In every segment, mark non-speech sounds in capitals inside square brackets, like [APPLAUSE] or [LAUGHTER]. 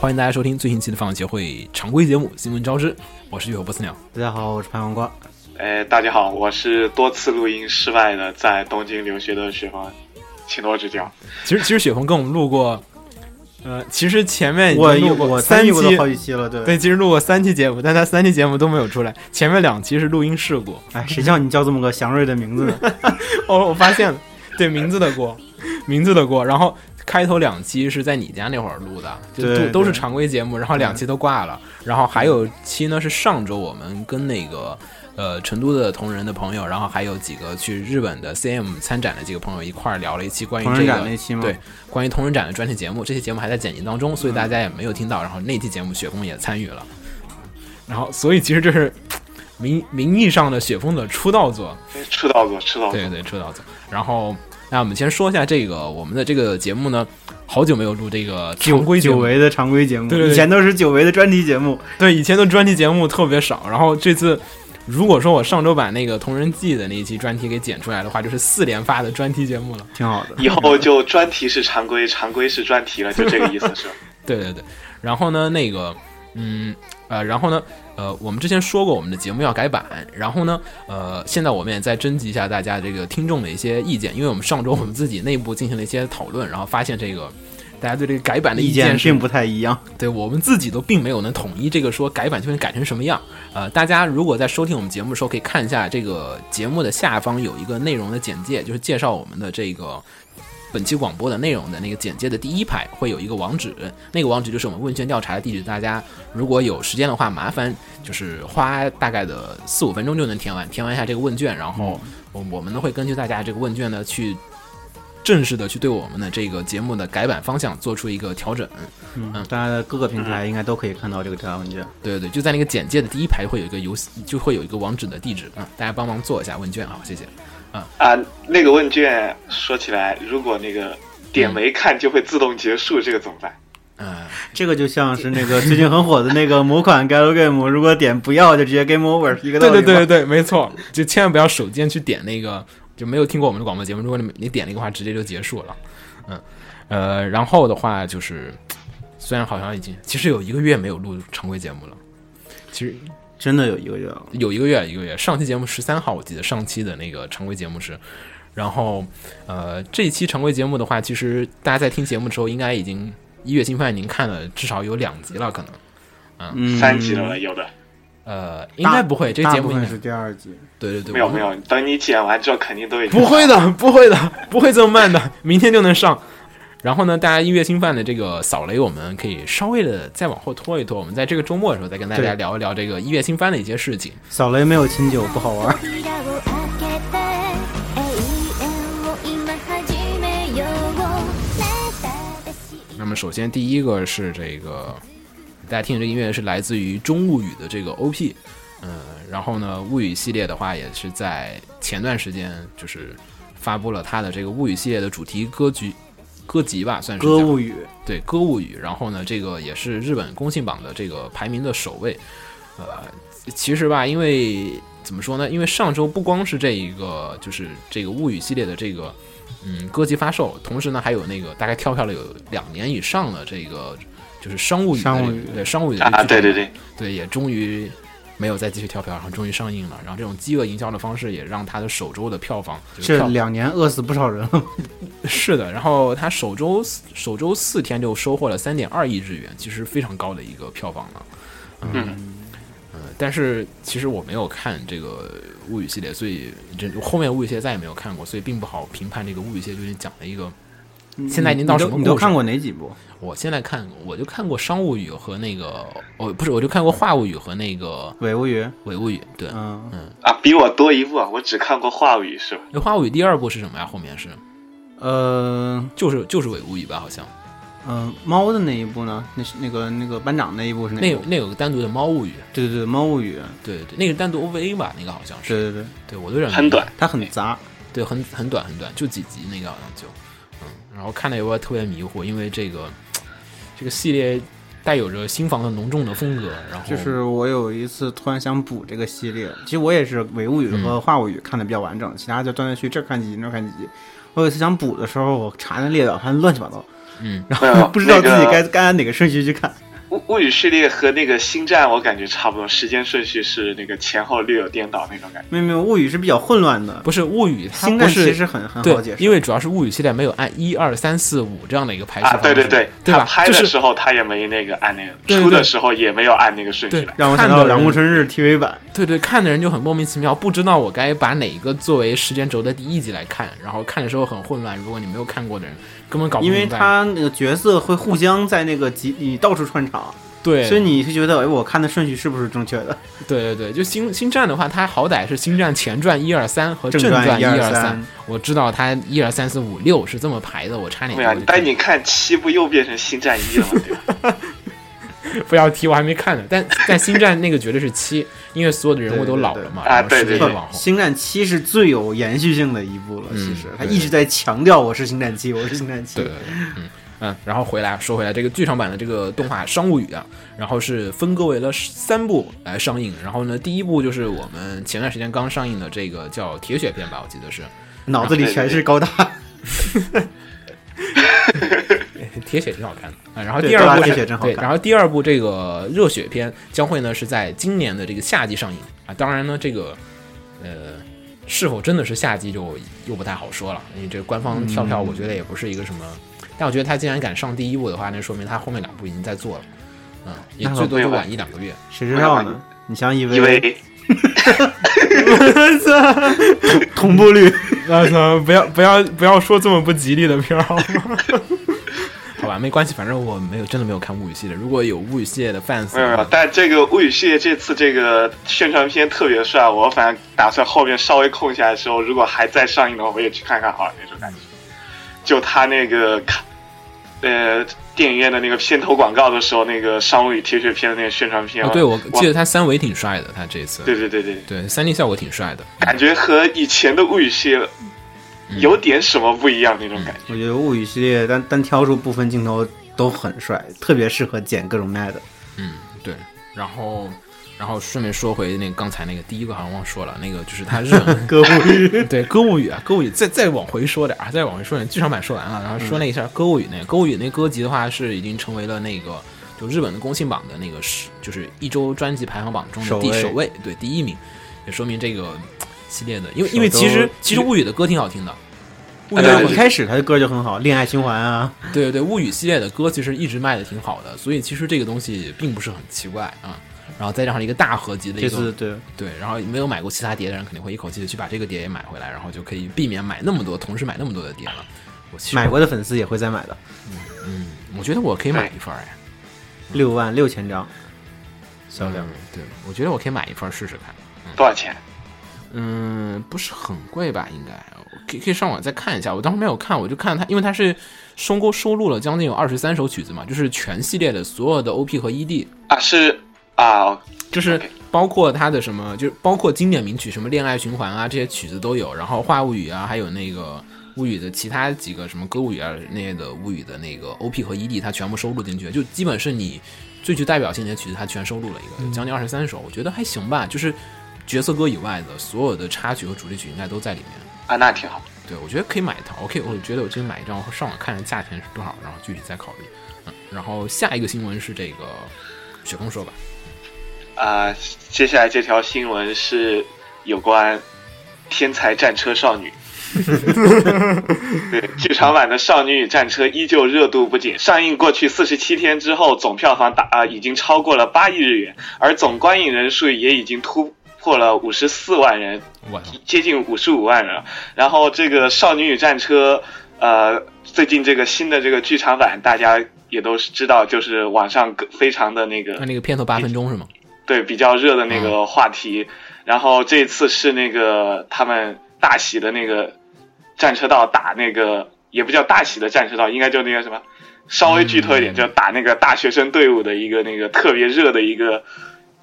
欢迎大家收听最新期的放协会常规节目《新闻招之》，我是雨后不死鸟。大家好，我是潘黄瓜。哎，大家好，我是多次录音失败的在东京留学的雪峰，请多指教。其实，其实雪峰跟我们录过，呃，其实前面已我经录过我三期，好几期了，对对，其实录过三期节目，但他三期节目都没有出来，前面两期是录音事故。哎，谁叫你叫这么个祥瑞的名字呢？[LAUGHS] 哦，我发现了，对名字的锅，名字的锅。然后开头两期是在你家那会儿录的，就都都是常规节目，然后两期都挂了。然后还有期呢是上周我们跟那个呃成都的同仁的朋友，然后还有几个去日本的 CM 参展的几个朋友一块儿聊了一期关于这个展那期吗？对，关于同人展的专题节目，这期节目还在剪辑当中，所以大家也没有听到。然后那期节目雪峰也参与了，然后所以其实这是名名义上的雪峰的出道作，出道作，出道作对，对，出道作。然后，那我们先说一下这个我们的这个节目呢，好久没有录这个久常规，久违的常规节目，对对对以前都是久违的专题节目。对，以前的专题节目特别少。然后这次，如果说我上周把那个同人记的那一期专题给剪出来的话，就是四连发的专题节目了。挺好的。以后就专题是常规，常规是专题了，就这个意思是？[LAUGHS] 对对对，然后呢，那个，嗯，呃，然后呢，呃，我们之前说过我们的节目要改版，然后呢，呃，现在我们也在征集一下大家这个听众的一些意见，因为我们上周我们自己内部进行了一些讨论，然后发现这个大家对这个改版的意见并不太一样，对我们自己都并没有能统一这个说改版究竟改成什么样。呃，大家如果在收听我们节目的时候，可以看一下这个节目的下方有一个内容的简介，就是介绍我们的这个本期广播的内容的那个简介的第一排会有一个网址，那个网址就是我们问卷调查的地址。大家如果有时间的话，麻烦就是花大概的四五分钟就能填完，填完一下这个问卷，然后我我们呢会根据大家这个问卷呢去。正式的去对我们的这个节目的改版方向做出一个调整，嗯，大家的各个平台应该都可以看到这个调查问卷。对对对，就在那个简介的第一排会有一个游，就会有一个网址的地址嗯、大家帮忙做一下问卷啊，谢谢。啊，那个问卷说起来，如果那个点没看就会自动结束，这个怎么办？嗯、这个就像是那个最近很火的那个某款 galgame，如果点不要就直接 game over，一个道理吧对对对对对，没错，就千万不要手贱去点那个，就没有听过我们的广播节目，如果你你点那个话，直接就结束了。嗯，呃，然后的话就是，虽然好像已经其实有一个月没有录常规节目了，其实真的有一个月了。有一个月，一个月。上期节目十三号，我记得上期的那个常规节目是，然后呃，这一期常规节目的话，其实大家在听节目的时候，应该已经一月新番已经看了至少有两集了，可能嗯，三集了，有的呃，应该不会，这个节目应该是第二集。对对对，没有没有，等你剪完之后肯定都已经不会的，不会的，不会这么慢的，明天就能上。然后呢，大家一月新番的这个扫雷，我们可以稍微的再往后拖一拖，我们在这个周末的时候再跟大家对聊一聊这个一月新番的一些事情。扫雷没有清酒不好玩。扉を開けて永遠を今始めようまた私那么首先第一个是这个，大家听的这个音乐是来自于《中物语》的这个 OP，嗯，然后呢，物语系列的话也是在前段时间就是发布了它的这个物语系列的主题歌曲 歌集吧，算是歌物语，对歌物语，然后呢，这个也是日本公信榜的这个排名的首位。呃，其实吧，因为怎么说呢？因为上周不光是这一个，就是这个物语系列的这个嗯歌集发售，同时呢还有那个大概跳票了有两年以上的这个就是商务语的商务语对商务语的啊，对对对，对，也终于没有再继续跳票，然后终于上映了。然后这种饥饿营销的方式也让它的首周的票房就是两年饿死不少人了。[LAUGHS] 是的，然后它首周首周四天就收获了三点二亿日元，其实非常高的一个票房了。嗯呃，但是其实我没有看这个物语系列，所以这后面物语系列再也没有看过，所以并不好评判这个物语系列究竟讲了一个。现在已经到你什么你都看过哪几部？我现在看我就看过商务语和那个哦不是，我就看过话物语和那个伪物语。伪物语。对，嗯嗯，啊，比我多一部啊，我只看过话语是吧？那话物语第二部是什么呀？后面是呃，就是就是伪物语吧？好像嗯，猫的那一部呢？那是那个那个班长那一部是哪那那有个单独的猫物语，对对对，猫物语。对对，那个单独 OVA 吧，那个好像是。对对对，对我都有点很短，它很杂。对，很很短很短，就几集那个好像就，嗯，然后看的也会特别迷糊，因为这个这个系列带有着新房的浓重的风格，然后就是我有一次突然想补这个系列，其实我也是伪物语和话物语看的比较完整，其他就断断续续这儿看几集那儿看几集。我有一次想补的时候，我查那列表，发现乱七八糟，嗯，然后 [LAUGHS] 不知道自己那个该该按哪个顺序去看。物物语系列和那个星战，我感觉差不多，时间顺序是那个前后略有颠倒那种感觉。没有没有，物语是比较混乱的。不是物语，它星是其实很很好解，释，因为主要是物语系列没有按一二三四五这样的一个排序啊，对对对，对吧？他拍的时候他也没那个按那个，对对对出的时候也没有按那个顺序来。让我想到《看的人两木春日》TV 版。对对，看的人就很莫名其妙，不知道我该把哪一个作为时间轴的第一集来看，然后看的时候很混乱。如果你没有看过的人，根本搞不明白因为。他那个角色会互相在那个集里到处串场，对，所以你是觉得，哎，我看的顺序是不是正确的？对对对，就星星战的话，它好歹是星战前传一二三和正传一二二三，我知道它一二三四五六是这么排的，我差点对啊，但你看七部又变成星战一了吗？对吧？[LAUGHS] 不要提，我还没看呢。但但星战那个绝对是七，因为所有的人物都老了嘛，啊对对对间往后。星战七是最有延续性的一部了，嗯其实他对一直在强调我是星战七，我是星战七对。对对，嗯嗯，然后回来说回来，这个剧场版的这个动画《商务语》啊，然后是分割为了三部来上映。然后呢，第一部就是我们前段时间刚上映的这个叫《铁血片》吧，我记得是。脑子里全是高大，铁血挺好看的啊。然后第二部是对，铁血真好看然后第二部这个热血篇将会呢是在今年的这个夏季上映啊。当然呢，这个呃是否真的是夏季就又不太好说了，因为这个官方跳票，我觉得也不是一个什么。但我觉得他既然敢上第一部的话，那说明他后面两部已经在做了，嗯，也最多就晚一两个月。谁知道呢？你像以因为 [LAUGHS] 同步率，我操！不要不要不要说这么不吉利的片儿好吗？[LAUGHS] 好吧，没关系，反正我没有真的没有看物语系列。如果有物语系列的 fans，没有没有，但这个物语系列这次这个宣传片特别帅，我反正打算后面稍微空下来的时候，如果还在上映的话，我也去看看好了那种感觉。就他那个看，呃，电影院的那个片头广告的时候，那个商务与铁血片的那个宣传片，哦，对，我记得他三维挺帅的，他这次对对对对，对三 D 效果挺帅的。感觉和以前的物语系列有点什么不一样那种感觉。我觉得物语系列单单挑出部分镜头都很帅，特别适合剪各种 mad。嗯，对。然后，然后顺便说回那个刚才那个第一个好像忘说了，那个就是他日 [LAUGHS] 文歌物语，[LAUGHS] 对歌物语啊，歌物语再再往回说点啊，再往回说点儿，剧场版说完了，然后说那一下歌物语那个歌物语那歌集的话是已经成为了那个就日本的公信榜的那个是就是一周专辑排行榜中的第首位，对第一名，也说明这个系列的，因为因为其实其实物语的歌挺好听的。物语对一开始他的歌就很好，恋爱循环啊，对对对，物语系列的歌其实一直卖的挺好的，所以其实这个东西并不是很奇怪啊。然后再加上一个大合集的一个这次对对，然后没有买过其他碟的人肯定会一口气的去把这个碟也买回来，然后就可以避免买那么多，同时买那么多的碟了。我其实买过的粉丝也会再买的，嗯，我觉得我可以买一份儿哎，六万六千张销量。嗯对，我觉得我可以买一份试试看。多少钱？嗯，不是很贵吧？应该可以可以上网再看一下。我当时没有看，我就看它，因为它是收购收录了将近有二十三首曲子嘛，就是全系列的所有的 OP 和 ED，啊，是啊，就是包括他的什么，就是包括经典名曲，什么《恋爱循环》啊，这些曲子都有。然后《话物语》啊，还有那个物语的其他几个什么歌物语啊那些的物语的那个 OP 和 ED，它全部收录进去，就基本是你最具代表性的曲子，他全收录了一个，将近二十三首，我觉得还行吧。就是角色歌以外的所有的插曲和主题曲应该都在里面。啊，那挺好。对，我觉得可以买一套。OK，我觉得我今天买一张，上网看看价钱是多少，然后具体再考虑。嗯，然后下一个新闻是这个雪峰说吧。啊、接下来这条新闻是有关《天才战车少女 [LAUGHS]》。对，剧场版的《少女与战车》依旧热度不减，上映过去四十七天之后，总票房达啊、已经超过了八亿日元，而总观影人数也已经突破了五十四万人，我操，接近五十五万人了。然后这个《少女与战车》，呃，最近这个新的这个剧场版，大家也都是知道，就是网上非常的那个那那个片头八分钟是吗？对比较热的那个话题。然后这次是那个他们大喜的那个战车道打那个，也不叫大喜的战车道，应该就那个什么，稍微剧透一点，嗯就打那个大学生队伍的一个那个特别热的一个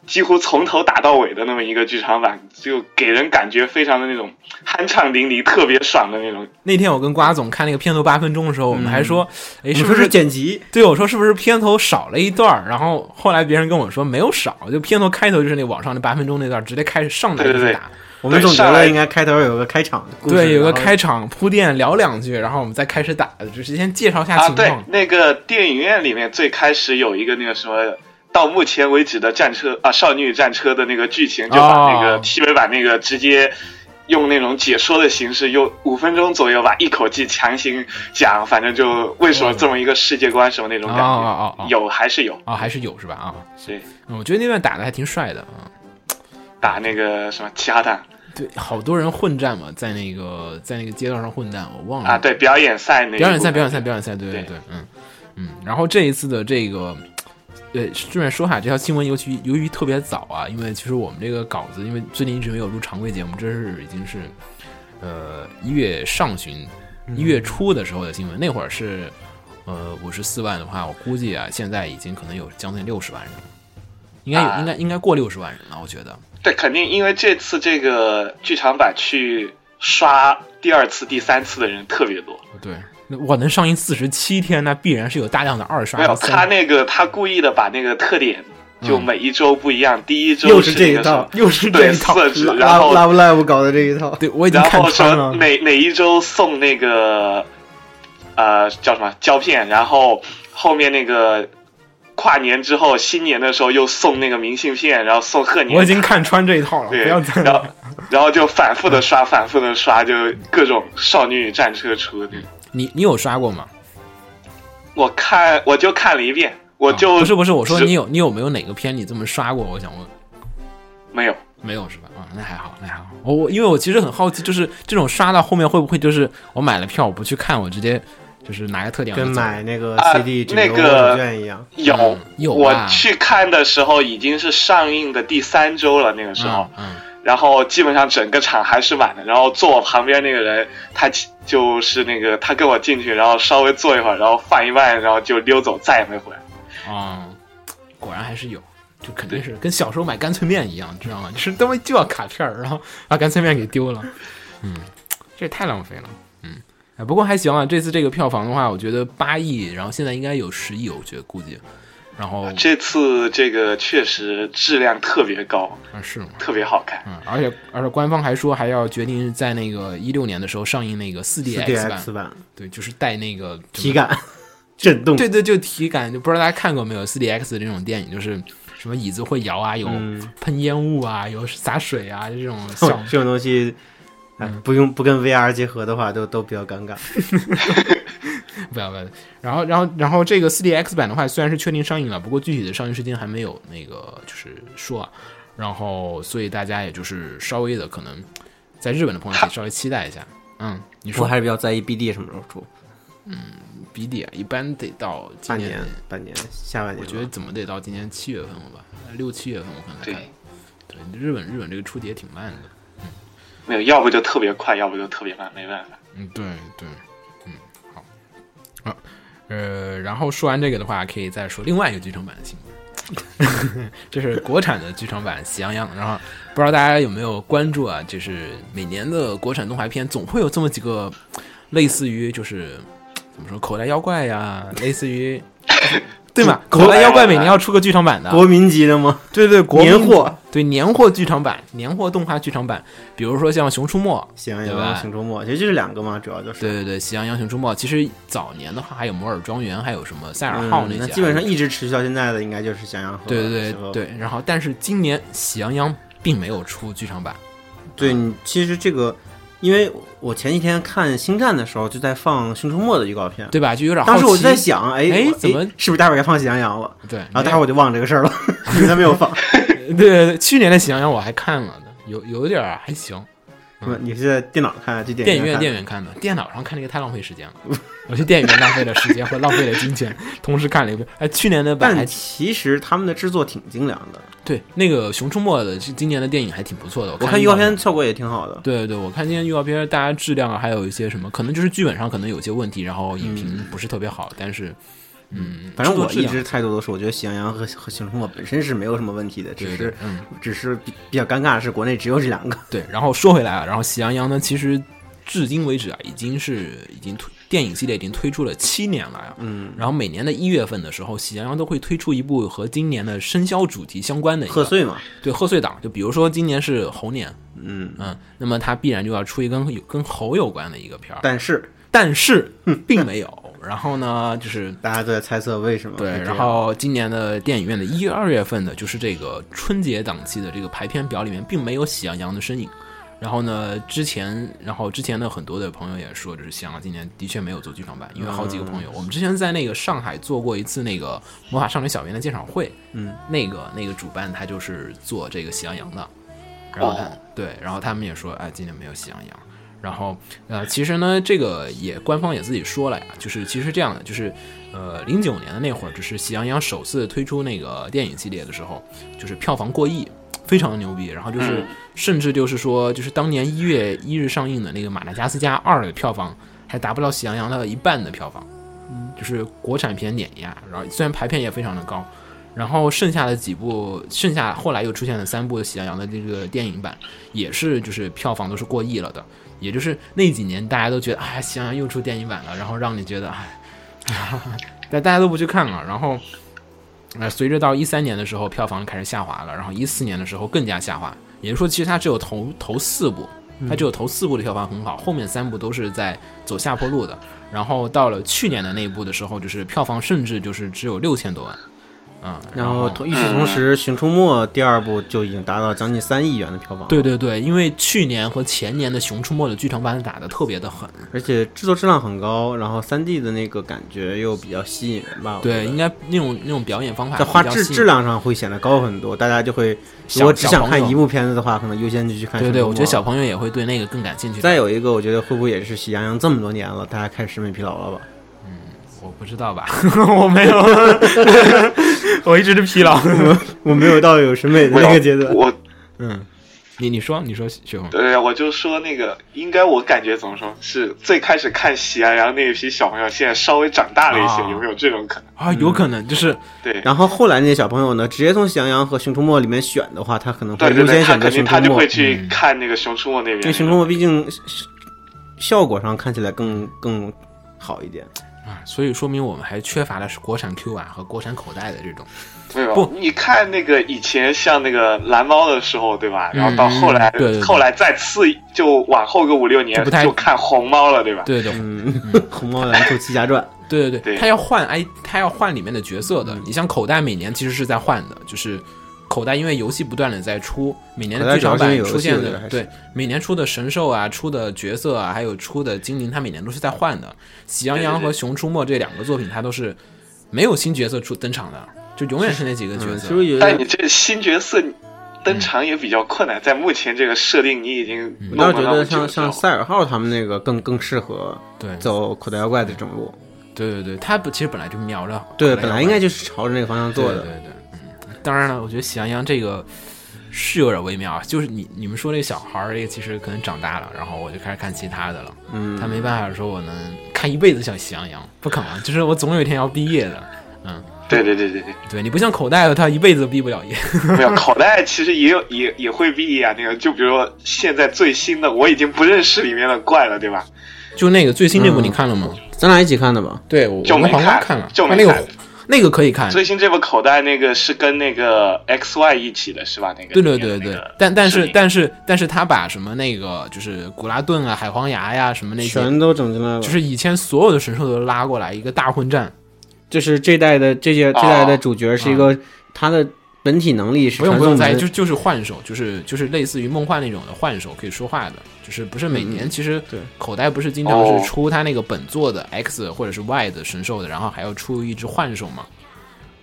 几乎从头打到尾的那么一个剧场版，就给人感觉非常的那种酣畅淋漓、特别爽的那种。那天我跟瓜总看那个片头八分钟的时候，我们还说，哎、是不是剪辑，对，我说是不是片头少了一段？然后后来别人跟我说没有少，就片头开头就是那网上那八分钟那段，直接开始上来就对对对是打。我们总觉得应该开头有个开场的故事，对，有个开场铺垫，聊两句，然后我们再开始打，就是先介绍一下啊，对情况。，那个电影院里面最开始有一个那个什么，到目前为止的战车啊，少女战车的那个剧情，就把那个哦 TV 版那个直接用那种解说的形式，用五分钟左右吧，一口气强行讲，反正就为什么这么一个世界观什么那种感觉，哦哦有还是有，啊、还是有是吧？啊、对，嗯我觉得那段打的还挺帅的啊。打那个什么其他弹对，好多人混战嘛，在那个在那个街道上混战，我忘了啊，对，表演赛那一表演赛，表演赛，表演赛，对对对对，嗯嗯。然后这一次的这个，呃，顺便说下，这条新闻尤其由于特别早啊，因为其实我们这个稿子，因为最近一直没有录常规节目，这是已经是呃一月上旬、一月初的时候的新闻，那会儿是呃五十四万的话，我估计啊，现在已经可能有将近六十万人，应该有，啊应该应该过六十万人了，我觉得。对，肯定因为这次这个剧场版去刷第二次、第三次的人特别多。对，那我能上映四十七天，那必然是有大量的二刷没有，他那个他故意的把那个特点就嗯每一周不一样，第一周又是这一套，又是这对一套。然后 Love Live 搞的这一套，对，我已经然后看穿了。说哪哪一周送那个呃叫什么胶片，然后后面那个跨年之后新年的时候又送那个明信片，然后送贺年，我已经看穿这一套了，对，不要再然后 [LAUGHS] 然后就反复的刷，反复的刷，就各种少女与战车出的。你你有刷过吗？我看我就看了一遍，我就、啊不是不是，我说你有你有没有哪个片你这么刷过？我想问，没有。没有是吧？啊，那还好，那还好。我我因为我其实很好奇，就是这种刷到后面会不会就是我买了票我不去看，我直接就是拿个特点我跟买那个啊 CD 纸那个纸券一样。有、嗯有我啊去看的时候已经是上映的第三周了，那个时候，嗯嗯然后基本上整个场还是满的。然后坐我旁边那个人，他就是那个他跟我进去，然后稍微坐一会儿，然后放一半，然后就溜走，再也没回来。啊，果然还是有。就肯定是跟小时候买干脆面一样，知道吗？就是他妈就要卡片儿，然后把干脆面给丢了，[LAUGHS] 嗯，这也太浪费了，嗯，哎，不过还行啊。这次这个票房的话，我觉得八亿，然后现在应该有十亿，我觉得估计，然后这次这个确实质量特别高，啊是吗？特别好看。嗯，而且而且官方还说还要决定在那个一六年的时候上映那个四 DX 版，4DX 版对，就是带那个体，感震动，对对，就体感，就不知道大家看过没有四 DX 这种电影，就是什么椅子会摇啊，有嗯喷烟雾啊，有洒水啊，这种这种东西，不用不跟 VR 结合的话，都都比较尴尬。[LAUGHS] [LAUGHS] 不要不要。然后然后然后这个四 DX 版的话，虽然是确定上映了，不过具体的上映时间还没有那个就是说啊。然后所以大家也就是稍微的可能在日本的朋友可以稍微期待一下。嗯，你说我还是比较在意 BD 什么时候出，嗯，BD 啊，一般得到今年半年，半年，下半年。我觉得怎么得到今年七月份了吧，六七月份我可能对看。对，日本日本这个出的也挺慢的。没有，要不就特别快，要不就特别慢，没办法。嗯，对对，呃，然后说完这个的话，可以再说另外一个剧场版的新闻，[LAUGHS] 这是国产的剧场版《喜羊羊》。然后不知道大家有没有关注啊？就是每年的国产动画片总会有这么几个，类似于就是怎么说口袋妖怪呀，类似于。对嘛？国口袋妖怪每年要出个剧场版的，国民级的吗？对对，国民年货，对年货剧场版、年货动画剧场版，比如说像《熊出没》，喜羊羊、熊出没，其实就是两个嘛，主要就是。对对对，《喜羊羊熊出没》其实早年的话还有摩尔庄园，还有什么赛尔号嗯，那些基本上一直持续到现在的，应该就是喜羊羊和对对对对。然后，但是今年《喜羊羊》并没有出剧场版，对，你其实这个，因为我前几天看《星战》的时候，就在放《熊出没》的预告片，对吧？就有点。当时我就在想，哎怎么是不是待会儿该放喜羊羊了？对，然后待会儿我就忘了这个事儿了，[LAUGHS] 因为他没有放。对对对，去年的《喜羊羊》我还看了呢，有有点儿还行。你是在电脑看还是去电影院电影院看的，电脑上看那个太浪费时间了。我去电影院浪费了时间和浪费了金钱，同时看了一遍。哎，去年的版还但其实他们的制作挺精良的，对那个《熊出没》的，是今年的电影还挺不错的。我我看预告片片效果也挺好的。对对对，我看今天预告片，大家质量啊，还有一些什么，可能就是剧本上可能有些问题，然后影评不是特别好，但是嗯，反正我一直态度都是，我觉得《喜羊羊》和和《熊出没》本身是没有什么问题的，只是嗯只是比比较尴尬的是，国内只有这两个。对。然后说回来啊，然后《喜羊羊》呢，其实至今为止啊，已经是已经推电影系列已经推出了七年了呀。嗯，然后每年的一月份的时候，《喜羊羊》都会推出一部和今年的生肖主题相关的贺岁嘛，对贺岁档，就比如说今年是猴年，嗯，嗯，那么它必然就要出一跟有跟猴有关的一个片儿，但是但是并没有。然后呢，就是大家都在猜测为什么对，然后今年的电影院的一月、二月份的，就是这个春节档期的这个排片表里面，并没有喜羊羊的身影。然后呢，之前，然后之前的很多的朋友也说，就是喜羊羊今年的确没有做剧场版，因为好几个朋友，我们之前在那个上海做过一次那个魔法少女小圆的鉴赏会，嗯，那个那个主办他就是做这个喜羊羊的，然后他、哦。对，然后他们也说，哎，今年没有喜羊羊。然后，呃，其实呢，这个也官方也自己说了呀，就是其实这样的，就是，呃，零九年的那会儿，就是喜羊羊首次推出那个电影系列的时候，就是票房过亿，非常的牛逼。然后就是，嗯甚至就是说，就是当年一月一日上映的那个《马达加斯加二》的票房还达不到喜羊羊的一半的票房，就是国产片碾压。然后虽然排片也非常的高，然后剩下的几部，剩下后来又出现了三部喜羊羊的这个电影版，也是就是票房都是过亿了的。也就是那几年大家都觉得，哎，喜羊羊又出电影版了，然后让你觉得，哎，[LAUGHS] 但大家都不去看了。然后，呃，随着到一三年的时候，票房开始下滑了，然后一四年的时候更加下滑。也就是说，其实它只有头头四部，它只有头四部的票房很好，后面三部都是在走下坡路的。然后到了去年的那一部的时候，就是票房甚至就是只有六千多万，嗯，然后同与此同时，《熊出没》第二部就已经达到将近三亿元的票房。对，对对，因为去年和前年的《熊出没》的剧场版打得特别的狠，而且制作质量很高，然后三 D 的那个感觉又比较吸引人吧。对，应该那种那种表演方法在画质质量上会显得高很多，大家就会小如果只想看一部片子的话，可能优先就去看。对对，我觉得小。朋友也会对那个更感兴趣。再有一个，我觉得会不会也是喜羊羊这么多年了，大家开始审美疲劳了吧？我不知道吧，[LAUGHS] 我没有，[LAUGHS] 我一直是疲劳。[LAUGHS] 我没有到有审美的那个阶段。我嗯，你你说你说雪红，对，我就说那个，应该我感觉怎么说，是最开始看喜羊羊那一批小朋友，现在稍微长大了一些，啊有没有这种可能？啊，有可能就是对，然后后来那些小朋友呢，直接从喜羊羊和熊出没里面选的话，他可能会优先选择他肯定熊出没他就会，去看那个熊出没那边。因为熊出没毕竟效果上看起来更更好一点。啊，所以说明我们还缺乏的是国产 Q 版和国产口袋的这种。没有，不。你看那个以前像那个蓝猫的时候，对吧？然后到后来，对对对。后来再次就往后个五六年就不太就看红猫了，对吧？对对。嗯，红猫蓝兔七侠传，对对对，对。他要换哎，他要换里面的角色的。你像口袋每年其实是在换的，就是口袋因为游戏不断的在出，每年的剧场版出现的对每年出的神兽啊、出的角色啊，还有出的精灵，它每年都是在换的。喜羊羊和熊出没这两个作品，它都是没有新角色出登场的，就永远是那几个角嗯，色。其实有但你这新角色登场也比较困难，在目前这个设定，你已经我倒觉得像像赛尔号他们那个更更适合对走口袋妖怪的这种路。对对对，它不其实本来就瞄着对，本来应该就是朝着那个方向做的。对对当然了，我觉得喜羊羊这个是有点微妙啊，就是你你们说这个小孩儿，这个其实可能长大了，然后我就开始看其他的了。嗯，他没办法说我能看一辈子像喜羊羊，不可能，就是我总有一天要毕业的。嗯，对对对对对，对你不像口袋的，他一辈子都毕不了业。[LAUGHS] 没有口袋其实也有也也会毕业啊。那个就比如说现在最新的，我已经不认识里面的怪了，对吧？就那个最新那部嗯你看了吗？咱俩一起看的吧？对，我就没看看了，就没他那个看那个可以看。最新这部口袋那个是跟那个 X Y 一起的是吧？那个对对对对那个，但但是但是但是他把什么那个就是古拉顿啊、海皇牙呀什么那些，全都整进来了。就是以前所有的神兽都拉过来一个大混战，就是这代的这些这代的主角是一个他的本体能力是不用不用在意，就就是幻手，就是就是类似于梦幻那种的幻手，可以说话的，就是不是每年其实对口袋不是经常哦是出他那个本作的 X 或者是 Y 的神兽的，然后还要出一只幻兽嘛，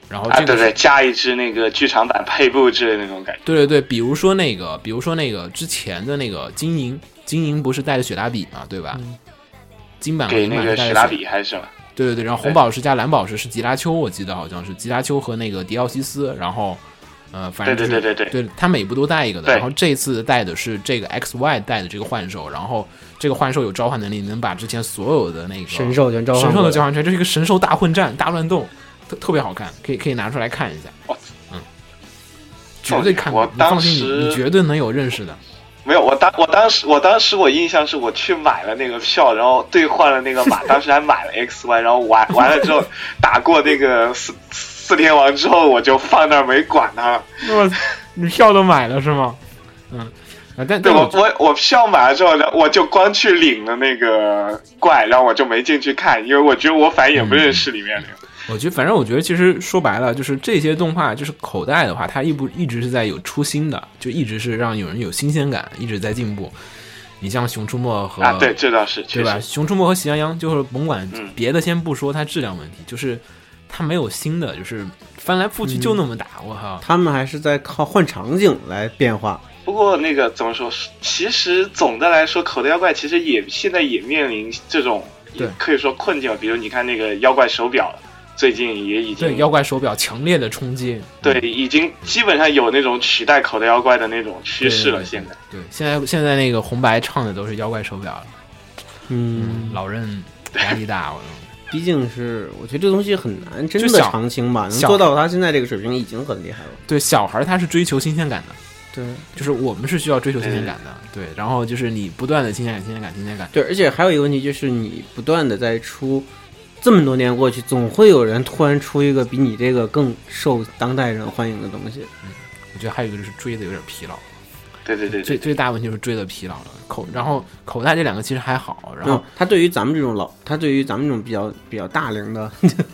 然后啊，这个是对对，加一只那个剧场版配布之类的那种感觉。对对对，比如说那个，比如说那个之前的那个金银，金银不是带着雪拉比嘛，对吧？金版和给银那个雪拉版带着雪，比还是什么？对对对，然后红宝石加蓝宝石是吉拉丘，我记得好像是吉拉丘和那个迪奥西斯，然后呃，反正对就是对对对对，他每部都带一个的。然后这次带的是这个 X Y 带的这个幻兽，然后这个幻兽有召唤能力，能把之前所有的那个神兽全召唤神兽的召唤出来，这是一个神兽大混战、大乱斗，特特别好看，可以可以拿出来看一下。哦嗯，绝对看过，你我当放心，你时你绝对能有认识的。没有，我当我当时我当时我印象是我去买了那个票，然后兑换了那个码，当时还买了 X Y，然后玩完了之后打过那个四四天王之后，我就放那儿没管它了。我，你票都买了是吗？嗯，啊，但对我我我票买了之后，我就光去领了那个怪，然后我就没进去看，因为我觉得我反正也不认识里面的。我觉得，反正我觉得，其实说白了，就是这些动画，就是口袋的话，它一不一直是在有出新的，就一直是让有人有新鲜感，一直在进步。你像《熊出没》和啊，对，这倒是，对吧？《。熊出没》和《喜羊羊》，就是甭管嗯别的，先不说它质量问题，就是它没有新的，就是翻来覆去就那么打，我靠！他们还是在靠换场景来变化。不过那个怎么说？其实总的来说，口袋妖怪其实也现在也面临这种对可以说困境。比如你看那个妖怪手表，最近也已经对妖怪手表强烈的冲击，对已经基本上有那种取代口袋妖怪的那种趋势了。对对对现在对，现在现在那个红白唱的都是妖怪手表了，嗯，老任压力大，我毕竟是我觉得这东西很难真的长青吧，能做到他现在这个水平已经很厉害了。对小孩儿他是追求新鲜感的。对就是我们是需要追求新鲜感的，对，然后就是你不断的新鲜感、新鲜感、新鲜感，对，而且还有一个问题就是你不断的在出，这么多年过去，总会有人突然出一个比你这个更受当代人欢迎的东西。嗯我觉得还有一个就是追的有点疲劳，对对对对，最最大问题就是追的疲劳了。口然后口袋这两个其实还好，然嗯后，他对于咱们这种老，他对于咱们这种比较比较大龄的，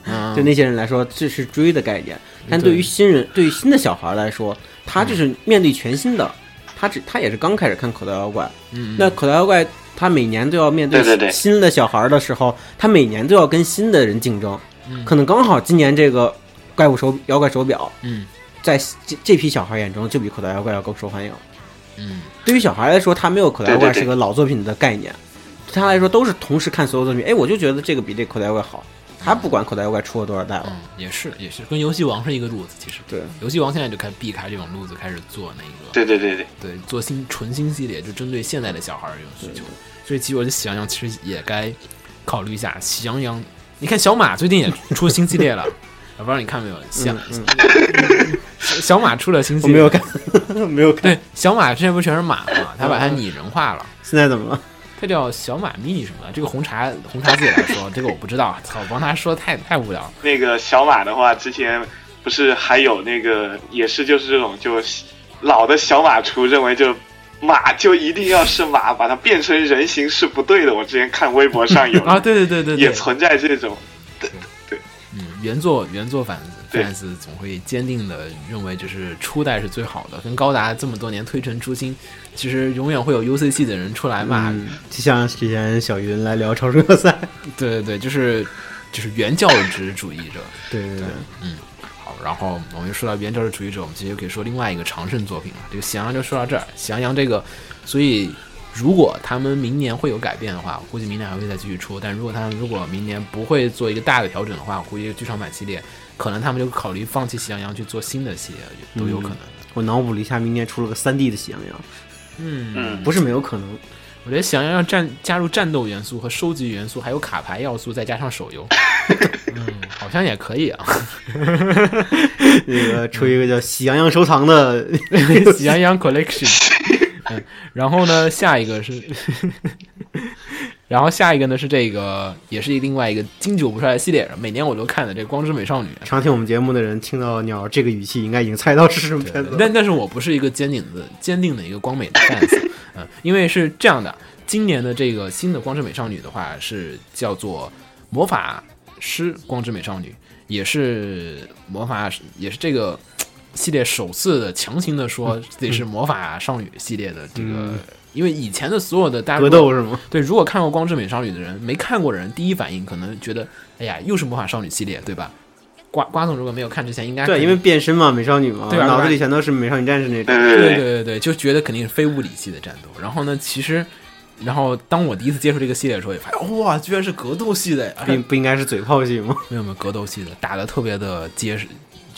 嗯就那些人来说，这是追的概念。但对对于新人，对于新的小孩来说，他就是面对全新的，他只他也是刚开始看口袋妖怪。嗯那口袋妖怪，他每年都要面对对对对新的小孩的时候，他每年都要跟新的人竞争。嗯可能刚好今年这个怪物手妖怪手表，嗯在这这批小孩眼中就比口袋妖怪要更受欢迎。嗯对于小孩来说，他没有口袋妖怪是个老作品的概念，对他来说都是同时看所有作品。哎，我就觉得这个比这口袋妖怪好，他不管口袋妖怪出了多少代了。嗯，也是也是跟游戏王是一个路子，其实对，游戏王现在就开始避开这种路子，开始做那个对对对对，对做新纯新系列，就针对现在的小孩儿有需求，所以其实我觉得喜羊羊其实也该考虑一下喜羊羊。你看小马最近也出新系列了，我不知道你看没有？小、嗯小马出了新系列，我没有看，[LAUGHS] 没有看。对，小马之前不全是马吗，他把它拟人化了，现在怎么了？它叫小马 mini 什么的。这个红茶红茶自己来说，[LAUGHS] 这个我不知道，操，我帮他说太太无聊了。那个小马的话，之前不是还有那个也是就是这种就老的小马厨认为就。马就一定要是马，把它变成人形是不对的。我之前看微博上有 [LAUGHS] 啊，对对对对对，也存在这种，嗯，原作原作粉对 fans 总会坚定的认为，就是初代是最好的，跟高达这么多年推陈出新，其实永远会有 UCC 的人出来骂。嗯，就像之前小云来聊超声热赛。对对对，就是就是原教旨主义者。对对对，嗯好，然后我们又说到原教旨主义者，我们其实可以说另外一个常胜作品了。这个喜羊羊就说到这儿，喜羊羊这个，所以如果他们明年会有改变的话，我估计明年还会再继续出。但如果他们如果明年不会做一个大的调整的话，我估计剧场版系列可能他们就考虑放弃喜羊羊去做新的系列，都有可能。我脑补了一下，明年出了个三 D 的喜羊羊，嗯，嗯，不是没有可能。我觉得喜羊羊要战加入战斗元素和收集元素，还有卡牌要素，再加上手游，[LAUGHS] 嗯，好像也可以啊。[LAUGHS] 那个出一个叫《喜羊羊收藏》的，[LAUGHS] 喜羊羊 Collection。嗯，[LAUGHS] 然后呢，下一个是，[LAUGHS] 然后下一个呢是这个，也是另外一个经久不衰的系列，每年我都看的这个《光之美少女》。常听我们节目的人听到鸟这个语气，应该已经猜到是什么片子。但但是我不是一个坚定的、坚定的一个光美的 fans，[LAUGHS] 嗯，因为是这样的，今年的这个新的光之美少女的话是叫做魔法师光之美少女，也是魔法，也是这个系列首次的强行的说自己是魔法少女系列的这个，嗯因为以前的所有的大家格斗是吗？对，如果看过《光之美少女》的人，没看过的人，第一反应可能觉得，哎呀，又是魔法少女系列，对吧？瓜瓜总如果没有看之前，应该对，因为变身嘛，美少女嘛，脑子里全都是美少女战士那种。对对对就觉得肯定是非物理系的战斗。然后呢，其实，然后当我第一次接触这个系列的时候，也发现哇，居然是格斗系的，哎并不应该是嘴炮系吗？没有没有格斗系的，打的特别的结实，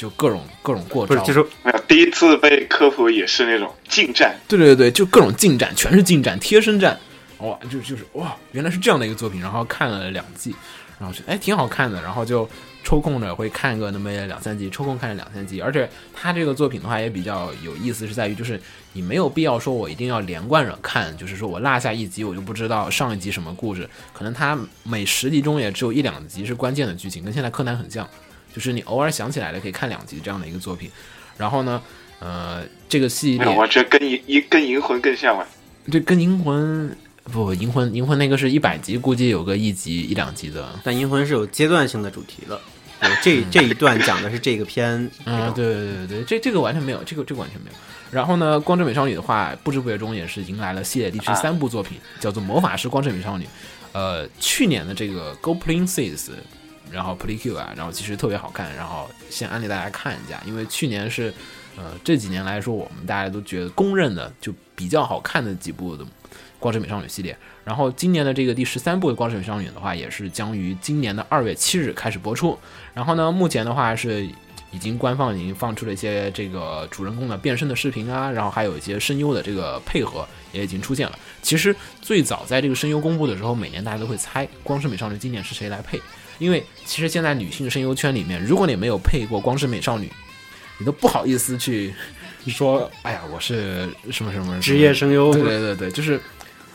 就各种各种过招，不是，就是没有第一次被科普也是那种近战，对对对，就各种近战，全是近战，贴身战，哇，就就是哇，原来是这样的一个作品，然后看了两季，然后觉得哎挺好看的，然后就抽空着会看个那么两三集，抽空看两三集，而且他这个作品的话也比较有意思，是在于就是你没有必要说我一定要连贯着看，就是说我落下一集我就不知道上一集什么故事，可能他每十集中也只有一两集是关键的剧情，跟现在柯南很像，就是你偶尔想起来了可以看两集这样的一个作品，然后呢，呃，这个系列，我觉得跟银银跟银魂更像吧。这跟银魂不银魂银魂那个是一百集，估计有个一集一两集的。但银魂是有阶段性的主题的，对这这一段讲的是这个片，[LAUGHS] 啊、对对对对，这这个完全没有，这个这个完全没有。然后呢，光之美少女的话，不知不觉中也是迎来了系列第十三部作品，叫做《魔法师光之美少女》。呃，去年的这个《Go Princess》，然后 Play Q 啊，然后其实特别好看，然后先安利大家看一下，因为去年是呃这几年来说，我们大家都觉得公认的就比较好看的几部的光之美少女系列。然后今年的这个第十三部的光之美少女的话，也是将于今年的二月七日开始播出。然后呢，目前的话是已经官方已经放出了一些这个主人公的变身的视频啊，然后还有一些声优的这个配合也已经出现了。其实最早在这个声优公布的时候，每年大家都会猜光之美少女今年是谁来配，因为其实现在女性声优圈里面，如果你没有配过光之美少女，你都不好意思去 [LAUGHS] 说，哎呀，我是什么什么职业声优对对对对，就是，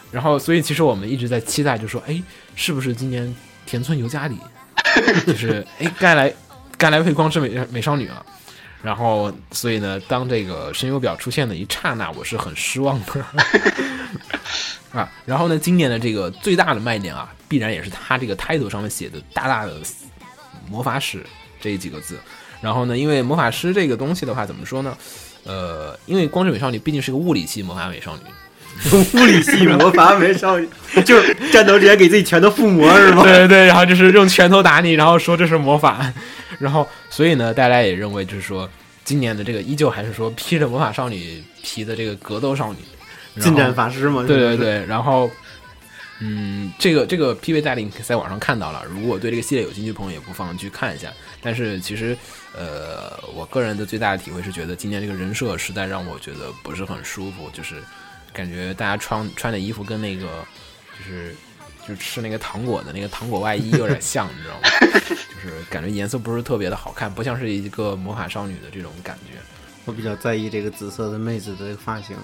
然后所以其实我们一直在期待，就说，哎，是不是今年田村由佳里，[LAUGHS] 就是哎该来该来配光之美美少女了。然后，所以呢，当这个声优表出现的一刹那，我是很失望的 [LAUGHS] 啊。然后呢，今年的这个最大的卖点啊，必然也是他这个 title 上面写的大大的“魔法使”这几个字。然后呢，因为魔法师这个东西的话，怎么说呢？呃，因为光之美少女毕竟是个物理系魔法美少女，[LAUGHS] 物理系魔法美少女，[LAUGHS] 就是战斗之前给自己拳头附魔是吗？对对对，然后就是用拳头打你，然后说这是魔法，然后所以呢，大家也认为就是说，今年的这个依旧还是说披着魔法少女皮的这个格斗少女，近战法师嘛，对对对，然后，嗯，这个这个 PV 大令在网上看到了，如果对这个系列有兴趣的朋友，也不妨去看一下。但是其实，呃，我个人的最大的体会是，觉得今年这个人设实在让我觉得不是很舒服，就是感觉大家穿穿的衣服跟那个就是就吃那个糖果的那个糖果外衣有点像，你知道吗？[LAUGHS] 就是感觉颜色不是特别的好看，不像是一个魔法少女的这种感觉。我比较在意这个紫色的妹子的发型。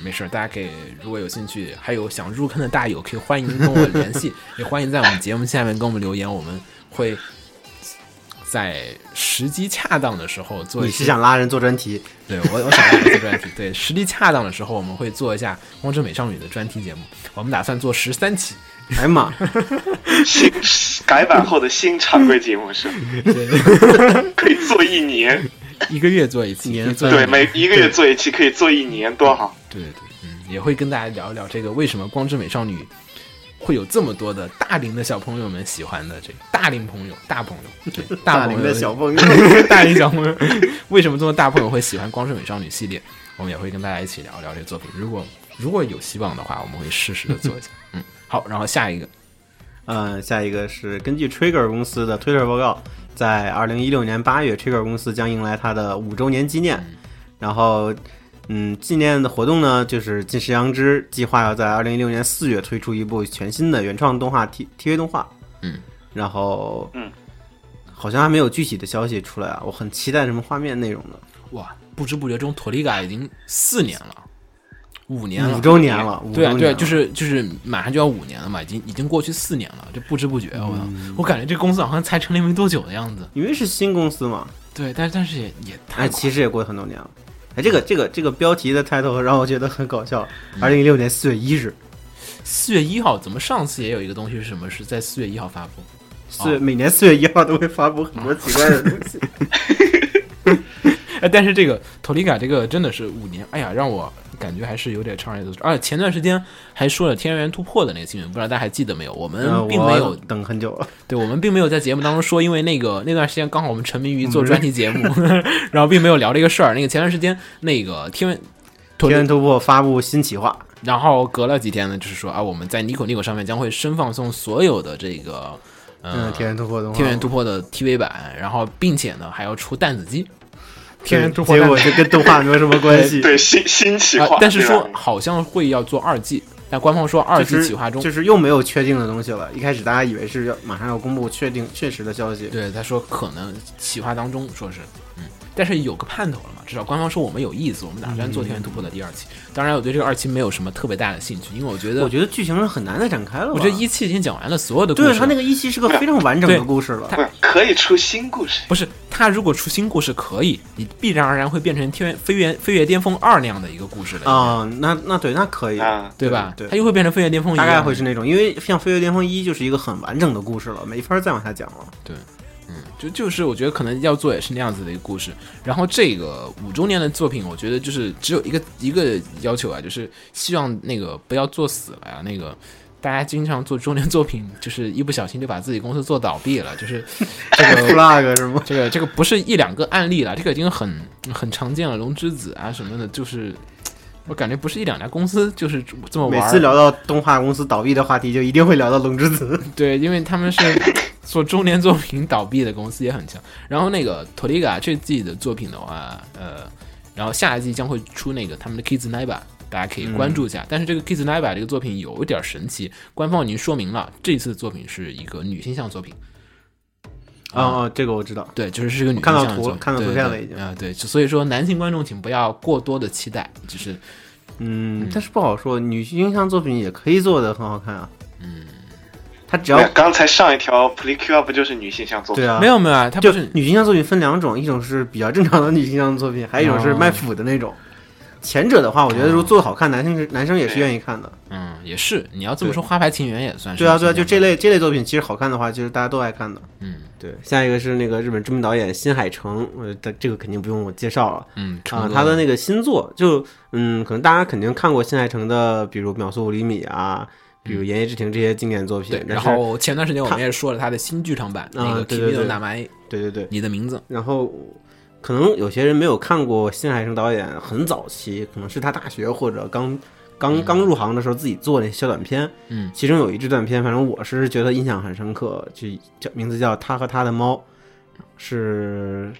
没事儿，大家可以如果有兴趣，还有想入坑的大友，可以欢迎跟我联系，[LAUGHS] 也欢迎在我们节目下面跟我们留言，我们会在时机恰当的时候做。你是想拉人做专题？对我，我想拉人做专题。对，时机恰当的时候，我们会做一下《光之美少女》的专题节目。我们打算做十三期。哎呀妈，[LAUGHS] 新改版后的新常规节目是对，[LAUGHS] 可以做一年，[LAUGHS] 一个月做一期，年做对，每一个月做一期，可以做一年，多好！对对对，嗯，也会跟大家聊一聊这个为什么光之美少女会有这么多的大龄的小朋友们喜欢的这个大龄朋友、大朋友，[LAUGHS] 对大龄的小朋友，[LAUGHS] 大龄小朋友为什么这么大朋友会喜欢光之美少女系列？我们也会跟大家一起聊聊这个作品。如果如果有希望的话，我们会适时的做一下。嗯，好，然后下一个，嗯，下一个是根据 Trigger 公司的 Twitter 报告，在二零一六年八月，Trigger 公司将迎来它的五周年纪念。然后，嗯，纪念的活动呢，就是近石羊之计划要在二零一六年四月推出一部全新的原创动画 T TV 动画。嗯，然后，嗯，好像还没有具体的消息出来啊，我很期待什么画面内容的。哇，不知不觉中，托利嘎已经四年了，五年了五。周年了，五对啊，对就是就是马上就要五年了嘛，已经已经过去四年了，就不知不觉，我，嗯我感觉这公司好像才成立没多久的样子。因为是新公司嘛，对，但但是也也太哎，其实也过了很多年了。哎，这个这个这个标题的 title 让我觉得很搞笑。二零一六年四月一日，四月一号，怎么上次也有一个东西是什么？是在四月一号发布？四月每年四月一号都会发布很多奇怪的东西。[LAUGHS] 哎，但是这个托利卡这个真的是五年，哎呀，让我感觉还是有点怅然若失。而且前段时间还说了天元突破的那个新闻，不知道大家还记得没有？我们呃并没有我等很久了。对，我们并没有在节目当中说，因为那个那段时间刚好我们沉迷于做专题节目，[LAUGHS] 然后并没有聊这个事儿。那个前段时间那个天元天元突破发布新企划，然后隔了几天呢，就是说啊，我们在 Nico Nico 上面将会深放送所有的这个呃嗯，天元突破的，天元突破的 TV 版，然后并且呢还要出弹子机，天然突破结果就跟动画没有什么关系。[LAUGHS] 对新新企划，，啊但是说好像会要做二季，但官方说二季企划中，就是又没有确定的东西了。一开始大家以为是要马上要公布确定确实的消息，对他说可能企划当中说是，嗯，但是有个盼头了嘛，至少官方说我们有意思，我们打算做天元突破的第二期。当然，我对这个二期没有什么特别大的兴趣，因为我觉得我觉得剧情是很难再展开了。我觉得一期已经讲完了所有的故事。对他那个一期是个非常完整的故事了。他可以出新故事。不是他如果出新故事可以，你必然而然会变成天元飞跃飞跃巅峰二那样的一个故事了，啊、那那对，那可以，啊对吧？对他又会变成飞跃巅峰一大，概会是那种，因为像《飞跃巅峰一》就是一个很完整的故事了，没法再往下讲了。就就是我觉得可能要做也是那样子的一个故事。然后这个五周年的作品，我觉得就是只有一个一个要求啊，就是希望那个不要做死了呀。那个大家经常做周年作品，就是一不小心就把自己公司做倒闭了，就是这个 [LAUGHS] flag 是吗？这个这个不是一两个案例了，这个已经很很常见了。龙之子啊什么的，就是我感觉不是一两家公司就是这么玩。每次聊到动画公司倒闭的话题，就一定会聊到龙之子。[LAUGHS] 对，因为他们是做中年作品倒闭的公司也很强。然后那个 Toliga 这季的作品的话，呃，然后下一季将会出那个他们的 Kids Naiba，大家可以关注一下。但是这个 Kids Naiba 这个作品有一点神奇，官方已经说明了，这次作品是一个女性向作品。哦哦，这个我知道。对，就是是个女性看到向的作品看到图片了已经啊、对，所以说男性观众请不要过多的期待，就是嗯，但是不好说，女性向作品也可以做的很好看啊。嗯，他只要刚才上一条 p l i c u 不就是女性向作品？对啊，没有没有啊，它就是女性向作品分两种，一种是比较正常的女性向作品，还有一种是哦卖腐的那种。前者的话，我觉得如果做的好看，男生是男生也是愿意看的。嗯，也是你要这么说，花牌情缘也算是对啊，对啊，就这类这类作品，其实好看的话，其实大家都爱看的。嗯对，下一个是那个日本知名导演新海诚，呃，这这个肯定不用我介绍了。嗯啊，他的那个新作，就嗯，可能大家肯定看过新海诚的，比如《秒速五厘米》啊，比如《言叶之庭》这些经典作品。对，然后前段时间我们也说了他的新剧场版那个《啊对 Kimi 对 no 对对对对，你的名字，然后可能有些人没有看过新海诚导演很早期，可能是他大学或者刚刚刚入行的时候自己做那些小短片。嗯，其中有一支短片，反正我是觉得印象很深刻，就叫名字叫《他和他的猫》，是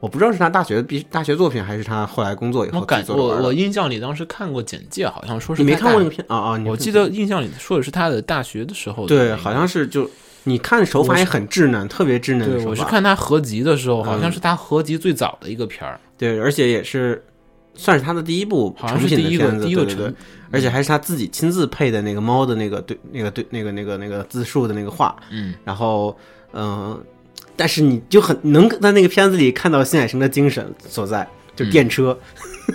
我不知道是他大学毕大学作品，还是他后来工作以后我的。我我印象里当时看过简介，好像说是你没看过那个片啊啊？我记得印象里说的是他的大学的时候的对，好像是就你看手法也很稚嫩，特别稚嫩的对。我是看他合集的时候，好像嗯。是他合集最早的一个片儿，对，而且也是算是他的第一部成品的片子，第一个对对对。成，而且还是他自己亲自配的那个猫的那个对那个对那个那个那个自述的那个画，嗯，然后嗯、但是你就很能在那个片子里看到新海诚的精神所在，就电车、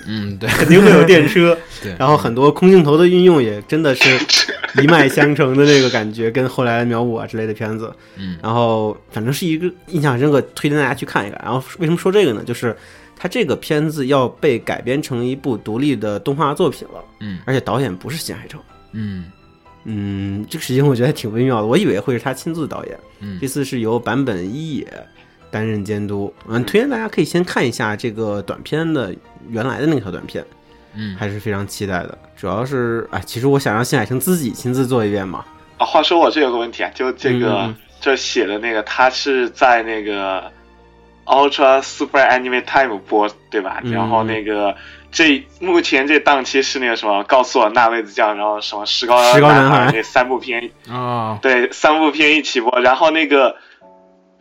嗯，对，[LAUGHS] 肯定会有电车，[LAUGHS] 对。然后很多空镜头的运用也真的是 [LAUGHS] 一脉相承的那个感觉，跟后来的秒五啊之类的片子，嗯，然后反正是一个印象深刻，推荐大家去看一看。然后为什么说这个呢？就是它这个片子要被改编成一部独立的动画作品了，嗯。而且导演不是新海诚。嗯嗯，这个事情我觉得还挺微妙的，我以为会是他亲自导演，嗯这次是由坂本一野担任监督。嗯，推荐大家可以先看一下这个短片的原来的那条短片，嗯，还是非常期待的。主要是，哎，其实我想让新海诚自己亲自做一遍嘛。啊，话说我这有个问题啊，就这个、嗯嗯这写的那个，他是在那个 Ultra Super Anime Time 播对吧？嗯然后那个这目前这档期是那个什么，告诉我那位子酱，然后什么石膏石膏男孩三部片，啊，对，三部片一起播，然后那个。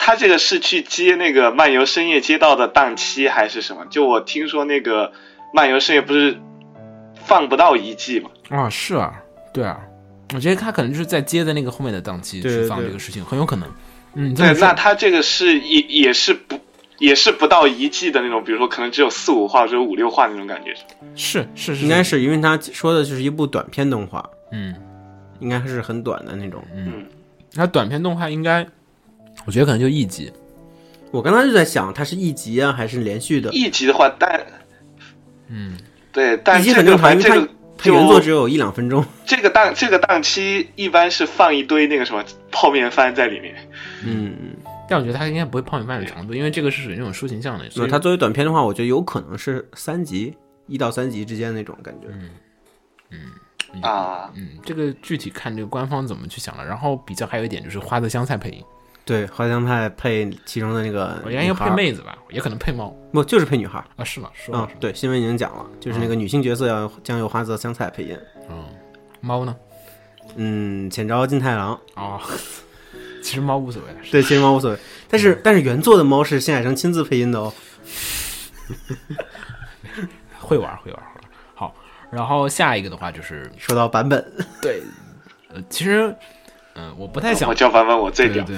他这个是去接那个漫游深夜街道的档期还是什么？就我听说那个漫游深夜不是放不到一季嘛？啊，是啊，对啊，我觉得他可能就是在接的那个后面的档期对去放这个事情，很有可能。嗯，这对那他这个是也也是不也是不到一季的那种，比如说可能只有四五话或者五六话那种感觉。是是是，应该是因为他说的就是一部短片动画，嗯应该是很短的那种。嗯，他短片动画应该，我觉得可能就一集。我刚才就在想，它是一集啊，还是连续的？一集的话，但嗯，对，但一集这很正常，因为它个这个它原作只有一两分钟。这个档这个档期一般是放一堆那个什么泡面番在里面。嗯，但我觉得他应该不会泡米饭的长度，因为这个是属于那种抒情向的，所以那它作为短片的话，我觉得有可能是三集，一到三集之间那种感觉。嗯嗯啊，嗯，这个具体看这个官方怎么去想了。然后比较还有一点就是花泽香菜配音，对，花香菜配其中的那个我应该要配妹子吧，也可能配猫不就是配女孩儿？啊？是吗？说了嗯，对，新闻已经讲了，就是那个女性角色要将由花泽香菜配音。嗯，猫呢？嗯，浅沼进太郎，哦，其实猫无所谓，对，其实猫无所谓，但是但是原作的猫是新海诚亲自配音的哦。[LAUGHS] 会玩会玩会玩。好，然后下一个的话就是说到版本，对，呃，其实，嗯、我不太想我叫版本我最屌，对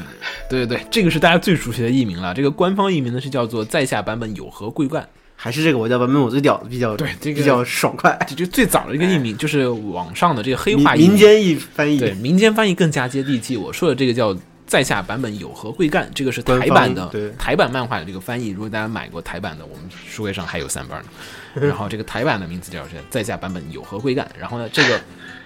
对对这个是大家最熟悉的译名了。这个官方译名呢是叫做在下版本有何贵干，还是这个我叫版本我最屌的比较对这个比较爽快，这就最早的一个译名，就是网上的这个黑话译名民民间译翻译，对民间翻译更加接地气。我说的这个叫在下版本有何贵干，这个是台版的对台版漫画的这个翻译。如果大家买过台版的，我们书柜上还有三本呢。[LAUGHS] 然后这个台版的名字叫是在下版本有何贵干。然后呢，这个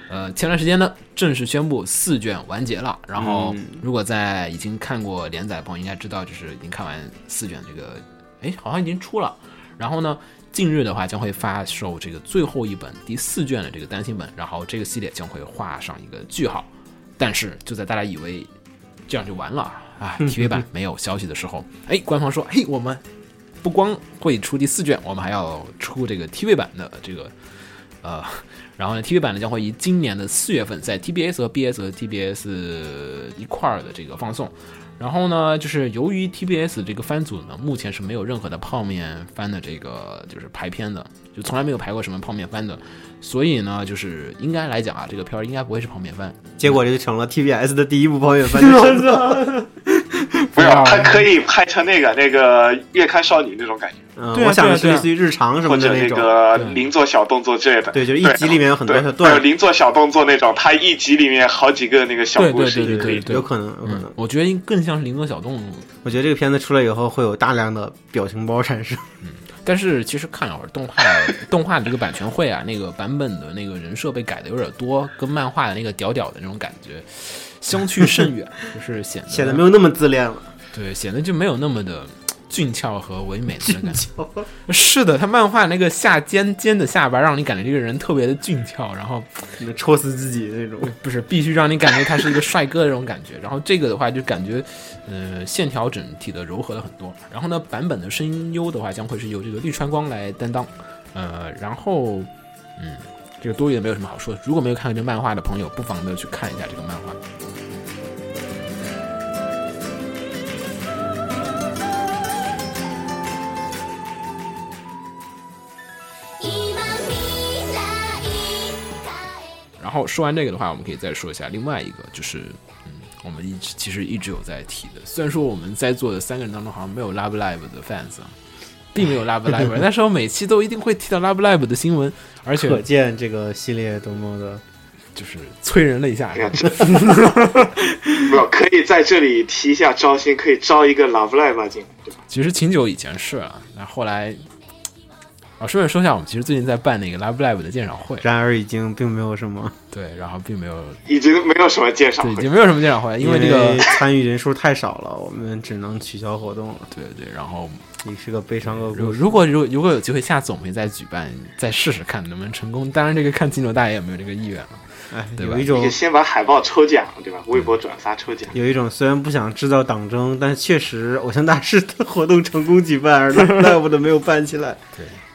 呃前段时间呢正式宣布四卷完结了。然后嗯如果在已经看过连载的朋友应该知道，就是已经看完四卷这个，哎好像已经出了。然后呢，近日的话将会发售这个最后一本第四卷的这个单行本，然后这个系列将会画上一个句号。但是就在大家以为这样就完了啊，TV 版没有消息的时候，哎，官方说，嘿，我们不光会出第四卷，我们还要出这个 TV 版的这个呃，然后呢，TV 版呢将会以今年的四月份在 TBS 和 BS 和 TBS 一块儿的这个放送。然后呢，就是由于 TBS 这个番组呢，目前是没有任何的泡面番的这个就是排片的，就从来没有排过什么泡面番的，所以呢，就是应该来讲啊，这个片儿应该不会是泡面番。结果这就成了 TBS 的第一部泡面番的。[LAUGHS] [LAUGHS] 不是，它可以拍成那个那个月刊少女那种感觉，嗯，对啊我想的是类似于日常什或者那么的种。对个零做小动作之类的。对就是一集里面有很多对小段还有零做小动作那种，它一集里面好几个那个小故事也可以。对对对对，有可能，有可能嗯。，我觉得更像是邻座小动作。我觉得这个片子出来以后会有大量的表情包产生。但是其实看了会儿动画，动画的这个版权会啊，那个版本的那个人设被改的有点多，跟漫画的那个屌屌的那种感觉相去甚远，就是显得显得没有那么自恋了。对，显得就没有那么的俊俏和唯美的那感觉。是的，他漫画那个下尖尖的下巴，让你感觉这个人特别的俊俏，然后能戳死自己那种。不是必须让你感觉他是一个帅哥的那种感觉。然后这个的话就感觉，呃，线条整体的柔和了很多。然后呢，版本的声优的话将会是由这个绿川光来担当。呃，然后嗯，这个多余的没有什么好说的。如果没有看过这个漫画的朋友，不妨的去看一下这个漫画。后说完这个的话，我们可以再说一下另外一个，就是嗯，我们一直其实一直有在提的，虽然说我们在座的三个人当中好像没有 Love Live 的 fans 啊，并没有 Love Live，[LAUGHS] 但是我每期都一定会提到 Love Live 的新闻，而且可见这个系列多么的就是催人泪下。[LAUGHS] 哎呀，这没有可以在这里提一下招新，可以招一个 Love Live 吧进来，对吧？其实挺久以前是了，那后来啊，顺便说一下，我们其实最近在办那个 Live Live 的鉴赏会，然而已经并没有什么，[LAUGHS] 对，然后并没有，已经没有什么鉴赏对，已会经没有什么鉴赏会，因为这个，参与人数太少了，我们只能取消活动了。对对，然后也是个悲伤恶如故事。如果如果如果有机会，下次我们也再举办，再试试看能不能成功。当然，这个看金牛大爷有没有这个意愿了。哎，对吧有一种你先把海报抽奖，对吧？微博转发抽奖。有一种虽然不想制造党争，但确实偶像大师的活动成功举办，而 live 的没有办起来。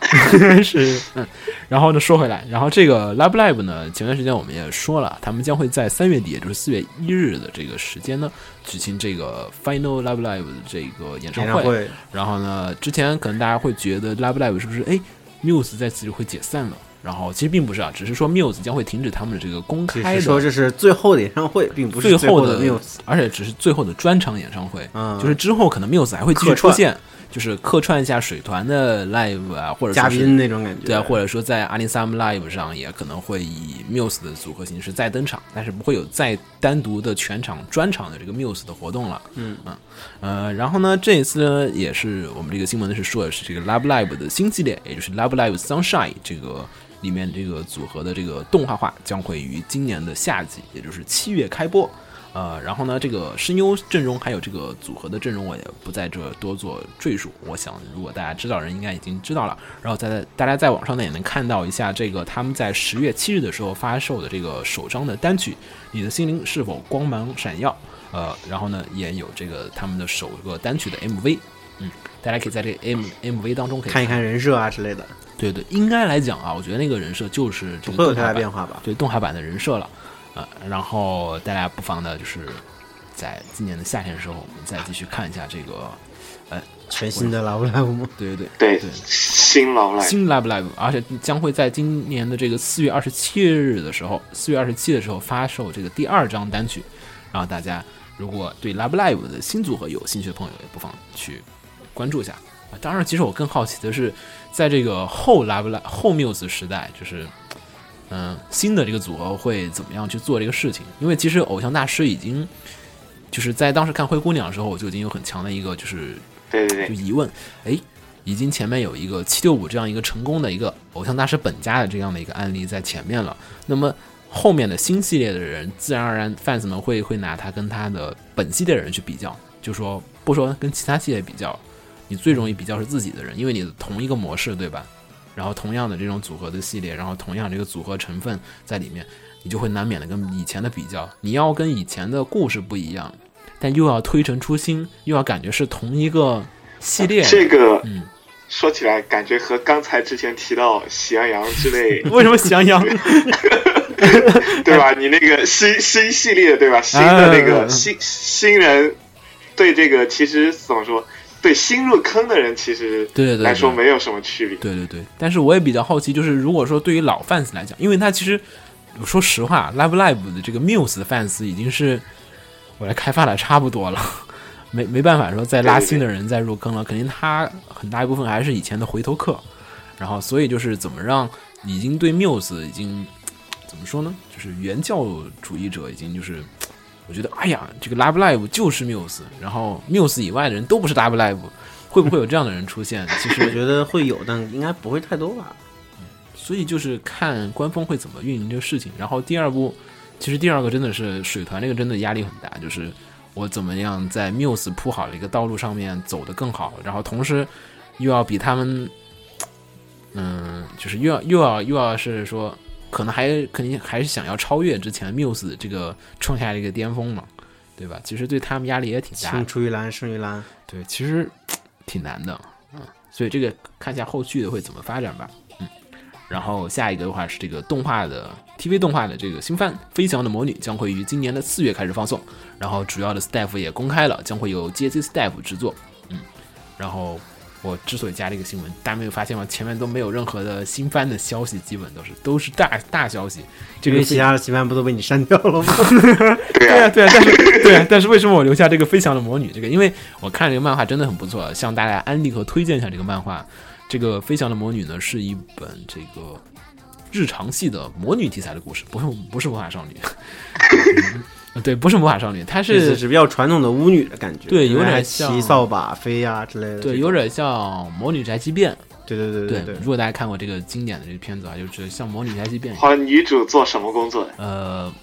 [LAUGHS] 是，嗯。然后呢，说回来，然后这个 Love Live 呢，前段时间我们也说了，他们将会在三月底，也就是四月一日的这个时间呢，举行这个 Final Love Live 的这个演唱会。然后呢，之前可能大家会觉得 Love Live 是不是哎 Muse 在此就会解散了？然后其实并不是啊，只是说 Muse 将会停止他们的这个公只开的是说这是最后的演唱会，并不是最后的 Muse。而且只是最后的专场演唱会，嗯。就是之后可能 Muse 还会继续出现，就是客串一下水团的 live 啊，或者嘉宾那种感觉，对啊，或者说在阿里 Sam Live 上也可能会以 Muse 的组合形式再登场，但是不会有再单独的全场专场的这个 Muse 的活动了。嗯。嗯。呃，然后呢，这一次呢也是我们这个新闻呢是说的是这个 Love Live 的新系列，也就是 Love Live Sunshine 这个里面这个组合的这个动画化将会于今年的夏季，也就是七月开播。呃，然后呢，这个声优阵容还有这个组合的阵容，我也不在这多做赘述。我想，如果大家知道人，应该已经知道了。然后在大家在网上呢也能看到一下这个他们在十月七日的时候发售的这个首张的单曲《你的心灵是否光芒闪耀》。呃，然后呢也有这个他们的首个单曲的 MV。嗯，大家可以在这 M MV 当中可以看一看人设啊之类的，对对，应该来讲啊，我觉得那个人设就是这不会有太大个动画版变化吧？对动画版的人设了，呃，然后大家不妨呢就是在今年的夏天的时候，我们再继续看一下这个，呃，全新的 Love Live 吗？对对对对，新老来新 Live Live，而且将会在今年的这个四月二十七日的时候，四月二十七的时候发售这个第二张单曲，然后大家如果对 Love Live 的新组合有兴趣的朋友，也不妨去关注一下。啊，当然，其实我更好奇的是，在这个后 Live Live 后 Muse 时代，就是嗯、新的这个组合会怎么样去做这个事情？因为其实偶像大师已经就是在当时看灰姑娘的时候，我就已经有很强的一个就是对对对，就疑问，哎，已经前面有一个七六五这样一个成功的一个偶像大师本家的这样的一个案例在前面了，那么后面的新系列的人，自然而然 fans 们会会拿他跟他的本系列的人去比较，就说不说跟其他系列比较，你最容易比较是自己的人，因为你的同一个模式，对吧？然后同样的这种组合的系列，然后同样这个组合成分在里面，你就会难免的跟以前的比较，你要跟以前的故事不一样，但又要推陈出新，又要感觉是同一个系列，这个嗯，说起来感觉和刚才之前提到喜羊羊之类，[LAUGHS] 为什么喜羊羊？[LAUGHS] 对吧？你那个新新系列对吧？新的那个新新人对这个其实怎么说？对新入坑的人其实对对对来说没有什么区别。对对对，但是我也比较好奇，就是如果说对于老 fans 来讲，因为他其实说实话，Live Live 的这个 Muse 的 fans 已经是我来开发的差不多了，没没办法说再拉新的人再入坑了，肯定他很大一部分还是以前的回头客，然后所以就是怎么让已经对 Muse 已经怎么说呢，就是原教主义者已经就是。我觉得，哎呀，这个 Live Live 就是 Muse，然后 Muse 以外的人都不是 Live Live，会不会有这样的人出现？其实我觉得会有，但应该不会太多吧。所以就是看官方会怎么运营这个事情。然后第二步，其实第二个真的是水团这个真的压力很大，就是我怎么样在 Muse 铺好了一个道路上面走得更好，然后同时又要比他们，嗯，就是又要又要又要是说，可能还肯定还是想要超越之前 Muse 这个创下的一个巅峰嘛，对吧？其实对他们压力也挺大的青。出于蓝胜于蓝，对，其实挺难的，嗯，所以这个看一下后续的会怎么发展吧，嗯。然后下一个的话是这个动画的 TV 动画的这个新番《飞翔的魔女》将会于今年的四月开始放送，然后主要的 staff 也公开了，将会由 JC staff 制作，嗯。然后我之所以加这个新闻，大家没有发现吗？前面都没有任何的新番的消息，基本都是都是大大消息。这个其他的新番不都被你删掉了吗？对 [LAUGHS] 对啊，啊，对啊，但是对啊，但是为什么我留下这个飞翔的魔女？这个，因为我看这个漫画真的很不错，向大家安利和推荐一下这个漫画。这个飞翔的魔女呢，是一本这个日常系的魔女题材的故事，不是不是魔法少女。嗯 [LAUGHS] 对，不是魔法少女，她是是比较传统的巫女的感觉，对有点像骑扫把飞呀、之类的。对，有点像魔女宅急便。对对对对对，如果大家看过这个经典的这个片子啊，就是像魔女宅急便。好女主做什么工作的？呃，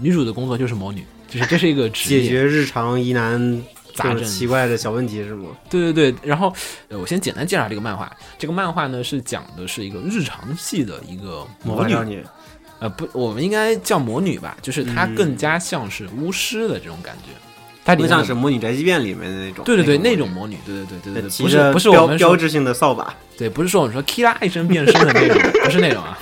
女主的工作就是魔女，就是这是一个职业。解决日常疑难杂症奇怪的小问题是吗？[LAUGHS] 对对对，然后呃，我先简单介绍这个漫画。这个漫画呢是讲的是一个日常系的一个魔女魔法少，女，呃，不，我们应该叫魔女吧，就是它嗯更加像是巫师的这种感觉。它里面的更像是《魔女宅急便》里面的那种。对对对，那那种魔女，对对对对对对，不是不是我们标志性的扫把，对，不是说我们说 Kira 一声变身的那种，[LAUGHS] 不是那种啊。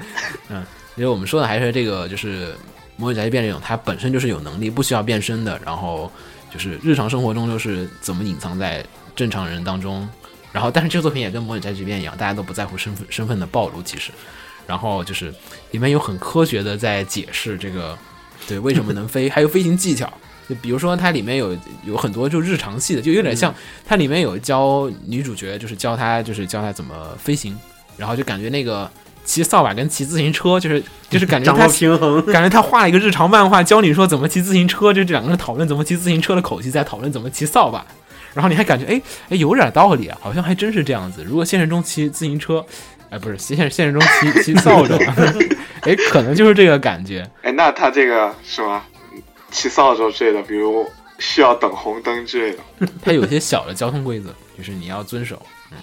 [LAUGHS] 嗯，因为我们说的还是这个，就是魔女宅急便这种，它本身就是有能力，不需要变身的，然后就是日常生活中就是怎么隐藏在正常人当中。然后，但是这个作品也跟魔女宅急便一样，大家都不在乎身份身份的暴露，其实。然后就是里面有很科学的在解释这个，对为什么能飞，[LAUGHS] 还有飞行技巧。就比如说它里面有有很多就日常系的，就有点像它里面有教女主角，就是教她就是教她怎么飞行，然后就感觉那个骑扫把跟骑自行车，就是 [LAUGHS] 就是感觉掌她平衡。感觉他画了一个日常漫画，教你说怎么骑自行车，就这两个人讨论怎么骑自行车的口气，在讨论怎么骑扫把。然后你还感觉，哎哎，有点道理啊，好像还真是这样子。如果现实中骑自行车，哎，不是现现实中骑骑扫帚，哎，可能就是这个感觉。哎，那他这个是吧？骑扫帚之类的，比如需要等红灯之类的。[LAUGHS] 它有些小的交通规则，就是你要遵守。嗯，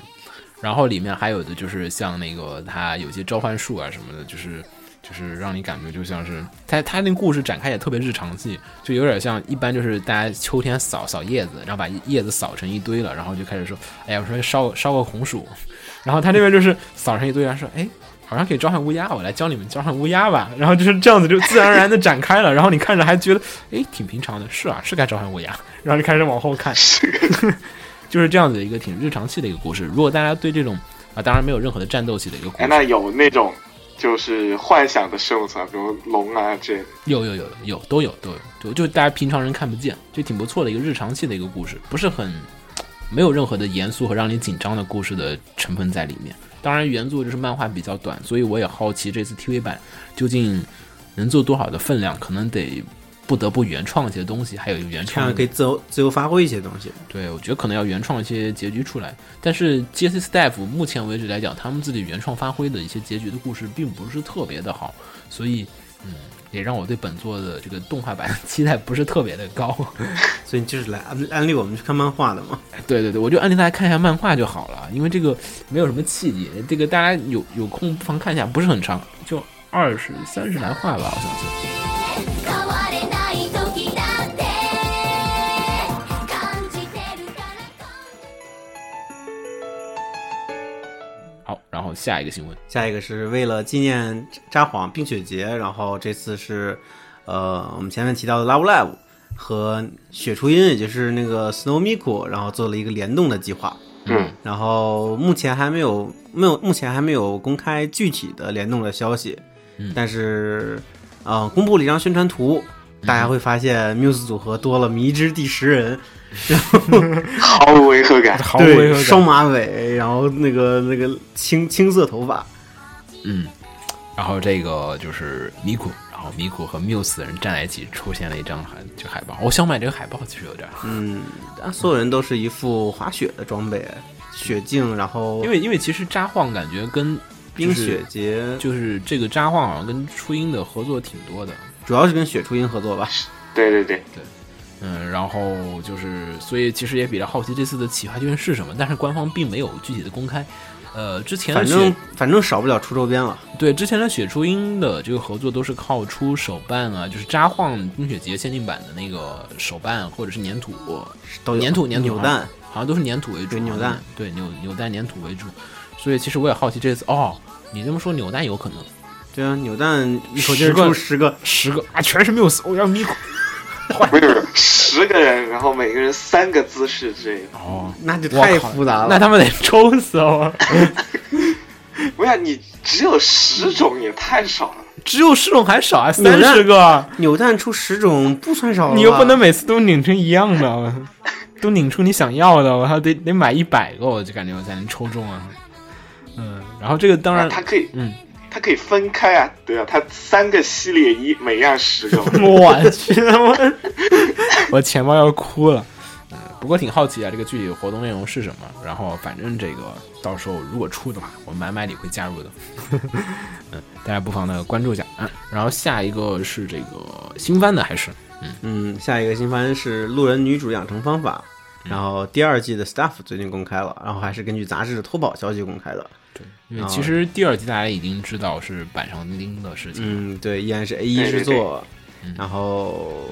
然后里面还有的就是像那个他有些召唤术啊什么的，就是就是让你感觉就像是他他那故事展开也特别日常系，就有点像一般就是大家秋天扫扫叶子，然后把叶子扫成一堆了，然后就开始说，哎呀，我说烧烧个红薯，然后他这边就是扫上一堆，然后说，哎。好像可以召唤乌鸦，我来教你们召唤乌鸦吧。然后就是这样子，就自然而然的展开了。然后你看着还觉得，哎，挺平常的。是啊，是该召唤乌鸦。然后就开始往后看，[LAUGHS] 就是这样子一个挺日常系的一个故事。如果大家对这种啊，当然没有任何的战斗系的一个故哎，事，那有那种就是幻想的生物啊，比如龙啊这。有有有有都有都有，就就大家平常人看不见，就挺不错的一个日常系的一个故事，不是很没有任何的严肃和让你紧张的故事的成分在里面。当然，原作就是漫画比较短，所以我也好奇这次 TV 版究竟能做多少的分量，可能得不得不原创一些东西，还有原创可以自由自由发挥一些东西。对，我觉得可能要原创一些结局出来。但是 JC Staff 目前为止来讲，他们自己原创发挥的一些结局的故事，并不是特别的好，所以嗯，也让我对本作的这个动画版期待不是特别的高。[LAUGHS] 所以就是来安安利我们去看漫画的嘛。[LAUGHS] 对对对，我就安利大家看一下漫画就好了，因为这个没有什么契机，这个大家有有空不妨看一下，不是很长，就二十三十来话吧，好像是。后下一个新闻，下一个是为了纪念札幌冰雪节，然后这次是呃我们前面提到的 Love Live 和雪初音，也就是那个 Snow Miku，然后做了一个联动的计划。嗯，然后目前还没有没有目前还没有公开具体的联动的消息，嗯。但是呃公布了一张宣传图，大家会发现 Muse 组合多了迷之第十人，[LAUGHS] 毫无违和感。毫无违对，和感双马尾，然后那个那个青青色头发，嗯，然后这个就是米库，然后米库和 Muse 的人站在一起，出现了一张海就海报。我想买这个海报，其实有点，嗯，但所有人都是一副滑雪的装备，雪镜，然后因为因为其实札幌感觉跟冰雪节就是这个札幌好像跟初音的合作挺多的，主要是跟雪初音合作吧。对对对对，嗯，然后就是，所以其实也比较好奇这次的企划究竟是什么，但是官方并没有具体的公开。呃，之前反正反正少不了出周边了。对之前的雪初音的这个合作都是靠出手办啊，就是扎晃冰雪节限定版的那个手办或者是粘土，都有粘土粘土扭蛋，好像都是粘土为主，对扭蛋，对扭扭蛋粘土为主。所以其实我也好奇这次哦，你这么说扭蛋有可能对啊，扭蛋一口气儿十个出十个，十个啊，全是 Muse，我要米库没有十个人，然后每个人三个姿势之类的。哦，那就太复杂了。那他们得抽死我。[LAUGHS] 不是你只有十种也太少了。只有十种还少啊，三十个，扭蛋出十种不算少了，你又不能每次都拧成一样的，都拧出你想要的，我还得得买一百个，我就感觉我才能抽中啊。嗯，然后这个当然，它可以，嗯，它可以分开啊，对啊，它三个系列一，每样十个。[LAUGHS] 我去，我我钱包要哭了。嗯，不过挺好奇啊，这个具体的活动内容是什么？然后反正这个到时候如果出的话，我买买里会加入的。嗯，[LAUGHS] 大家不妨呢关注一下啊。然后下一个是这个新番的还是？嗯，下一个新番是《路人女主养成方法》，嗯然后第二季的 staff 最近公开了，然后还是根据杂志的偷跑消息公开的。因为其实第二季大家已经知道是板上钉的事情，嗯，对，依然是 A 一制作嗯，然后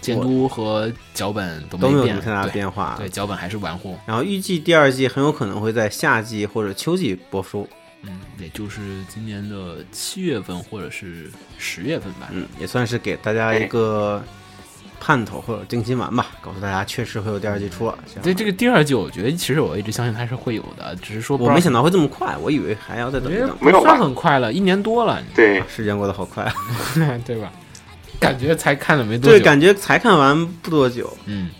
监督和脚本都都没有什么太大的变化。对，脚本还是玩货，然后预计第二季很有可能会在夏季或者秋季播出。嗯，也就是今年的七月份或者是十月份吧。嗯，也算是给大家一个盼头或者定心丸吧，告诉大家确实会有第二季出了。对这个第二季，我觉得其实我一直相信它是会有的，只是说我没想到会这么快，我以为还要再等一等。没有算很快了，一年多了，对，时间过得好快，[LAUGHS] 对吧？感觉才看了没多对，久，感觉才看完不多久。嗯。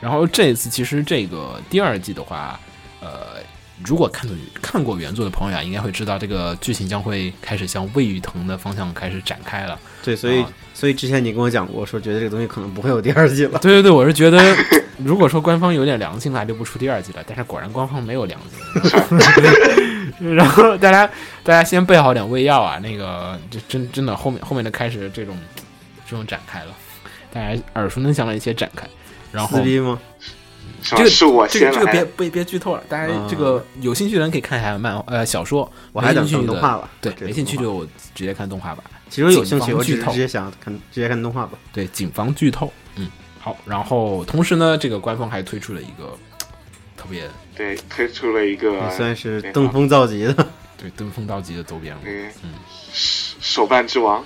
然后这一次其实这个第二季的话，呃，如果看看过原作的朋友啊，应该会知道这个剧情将会开始向魏雨腾的方向开始展开了。对，所以、啊所以之前你跟我讲过，说觉得这个东西可能不会有第二季了。对对对，我是觉得，如果说官方有点良心的话，就不出第二季了。但是果然官方没有良心。[LAUGHS] 然后大家大家先备好点胃药啊，那个就真真的后面后面的开始这种这种展开了。大家耳熟能详的一些展开。然后撕逼吗？这个是我这个这个别别别剧透了，大家啊这个有兴趣的人可以看一下漫呃小说，我还等没兴趣动画吧。对，没兴趣就直接看动画吧。其实有兴趣，我只是直接想看直接看动画吧。对，谨防剧透。嗯，好。然后同时呢，这个官方还推出了一个特别对推出了一个也算是登峰造极的，对登峰造极的周边了，嗯嗯手手办之王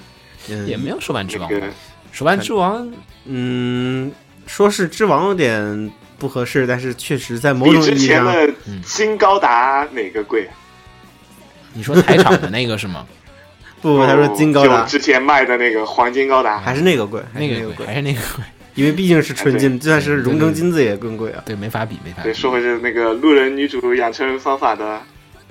嗯也没有手办之那个王。手办之王嗯，说是之王有点不合适，但是确实在某种意义上，前的嗯金高达哪个贵？你说台场的那个是吗？不，他说金高达就之前卖的那个黄金高达，还是那个贵，那个那个贵，还是那个贵？因为毕竟是纯金，就算是熔对成金子也更贵啊。对，没法比，没法比对，。说回是那个路人女主养成方法的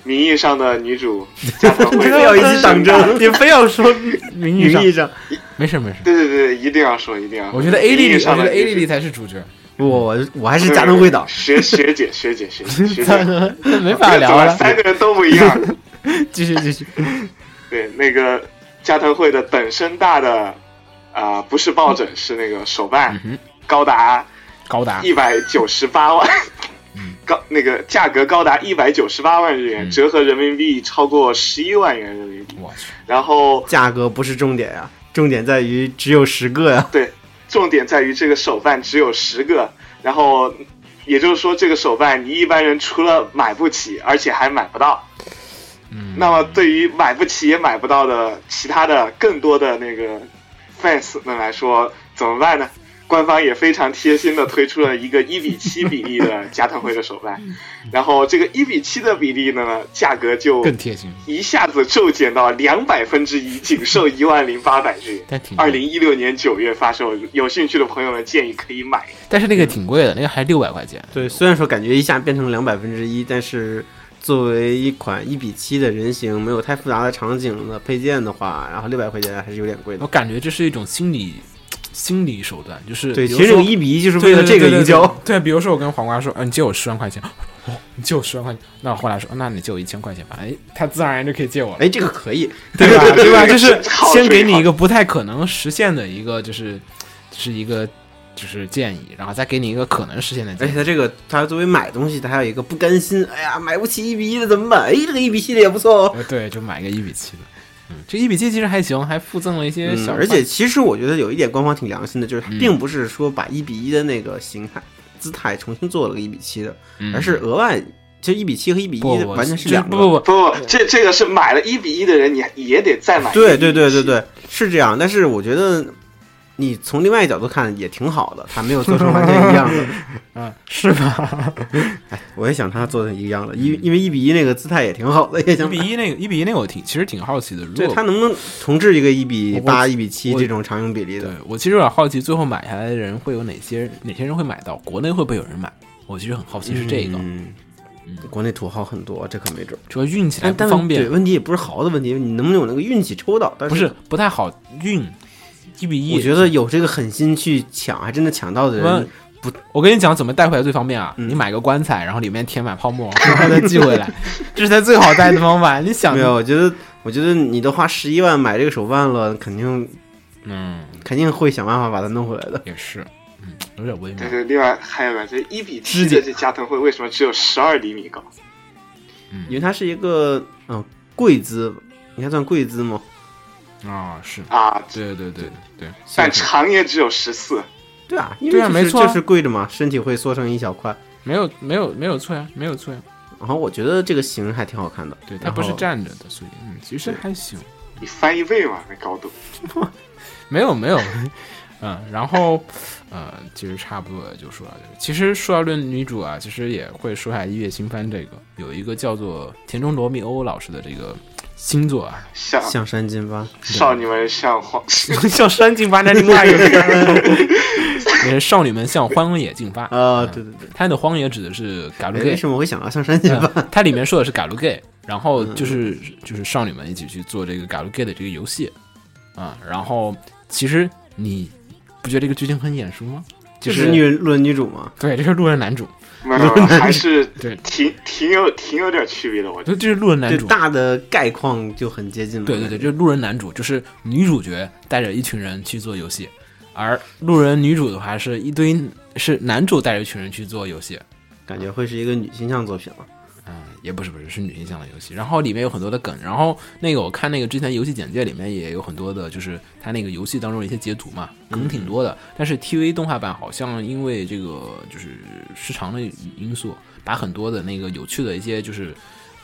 名义上的女主加藤 [LAUGHS] 你惠非要一起党争，[LAUGHS] 你非要说名义上名义上，没事没事。对对对，一定要说，一定要说。我觉得 A 莉莉，名义我觉得 A 上的女主莉莉才是主角，我我我还是加藤会党，学学姐学姐学姐学姐，[LAUGHS] 没法聊了。三个人都不一样。[LAUGHS] 继续继续。对，那个加藤会的本身大的啊、不是抱枕，是那个手办，嗯，高达高达一百九十八万，嗯高那个价格高达一百九十八万日元，嗯折合人民币超过十一万元人民币。我去，然后价格不是重点呀，重点在于只有十个呀。对，重点在于这个手办只有十个，然后也就是说，这个手办你一般人除了买不起，而且还买不到。嗯，那么对于买不起也买不到的其他的更多的那个 fans 们来说，怎么办呢？官方也非常贴心的推出了一个一比七 [LAUGHS] 比例的加藤惠的手办，然后这个一比七的比例呢，价格就更贴心，一下子骤减到两百分之一，仅售一万零八百日元。但挺二零一六年九月发售，有兴趣的朋友们建议可以买。但是那个挺贵的，那个还六百块钱。对，虽然说感觉一下变成两百分之一，但是作为一款一比七的人形，没有太复杂的场景的配件的话，然后六百块钱还是有点贵的。我感觉这是一种心理心理手段，就是对，其实这个一比一就是为了这个营销。对，比如说我跟黄瓜说，嗯、你借我十万块钱，[LAUGHS] 哦，你借我十万块钱，那我后来说，那你借我一千块钱吧，哎，他自然而然就可以借我了，哎，这个可以，[LAUGHS] 对吧？对吧？就是 [LAUGHS] 先给你一个不太可能实现的一个，就是是一个就是建议，然后再给你一个可能实现的建议。而且他这个，他作为买东西，他还有一个不甘心，哎呀，买不起一比一的怎么办？哎，这个一比七的也不错哦。呃，对，就买个一比七的。嗯，这一比七其实还行，还附赠了一些嗯小、，而且其实我觉得有一点官方挺良心的，就是它嗯并不是说把一比一的那个形态姿态重新做了个一比七的，嗯而是额外，其实一比七和一比一完全是两个。不不不，不不，这这个是买了一比一的人，你也得再买。对对对对，对，是这样。但是我觉得你从另外一角度看也挺好的，他没有做成完全一样的。嗯，[LAUGHS] 是吧？我也想他做成一样的，因因为一比一那个姿态也挺好的，也一想比一那个一比一那个我挺其实挺好奇的，如果他能不能重置一个一比八、一比七这种常用比例的对的？我其实有点好奇，最后买下来的人会有哪些哪些人会买到？国内会不会有人买？我其实很好奇是这个，嗯嗯国内土豪很多，这可没准儿。主要运起来不方便对，，问题也不是豪的问题，你能不能有那个运气抽到？但不是不太好运。一比一，我觉得有这个狠心去抢，还真的抢到的人不，我跟你讲，怎么带回来最方便啊？嗯你买个棺材，然后里面填满泡沫，然后再寄回来，[LAUGHS] 这是他最好带的方法。你想没有？我觉得，我觉得你都花十一万买这个手办了，肯定嗯，肯定会想办法把它弄回来的。也是，嗯，有点微妙对。对，另外还有个这一比七的这加藤会为什么只有十二厘米高？嗯因为它是一个嗯贵资，应该算贵资吗？啊，是，啊，对对对对，但长也只有十四。对啊，因为对啊就是没错啊就是跪着嘛，身体会缩成一小块。没有没有没有错呀，没有错呀。然后我觉得这个型还挺好看的，对，它不是站着的，所以嗯，其实还行。你翻一倍嘛，那高度。没 [LAUGHS] 有没有，嗯，然后呃，其实差不多也就说到这里。其实说到论女主啊，其实也会说下一月新番这个，有一个叫做田中罗密欧老师的这个新作啊，像像山金吧？少女们像黄，[LAUGHS] 像山进发，那另外一个 [LAUGHS] 也是少女们向荒野进发啊，嗯对对对。它的荒野指的是嘎鲁哎，gay，为什么我会想到像山金吧？嗯它里面说的是嘎鲁 gay，然后嗯就是就是少女们一起去做这个嘎鲁 gay 的这个游戏啊、然后其实你不觉得这个剧情很眼熟吗？就是是女路人女主吗。对，这是路人男主，没有没有，[LAUGHS] 还是对挺挺有挺有点区别的，我觉得。就是路人男对主。大的概况就很接近了。对对对，就是路人男主，就是女主角带着一群人去做游戏而路人女主的话是一堆是男主带着一群人去做游戏，感觉会是一个女性向作品了。嗯，也不是不是是女性向的游戏，然后里面有很多的梗，然后那个我看那个之前游戏简介里面也有很多的，就是它那个游戏当中的一些截图嘛，梗挺多的。但是 TV 动画版好像因为这个就是时长的因素，把很多的那个有趣的一些就是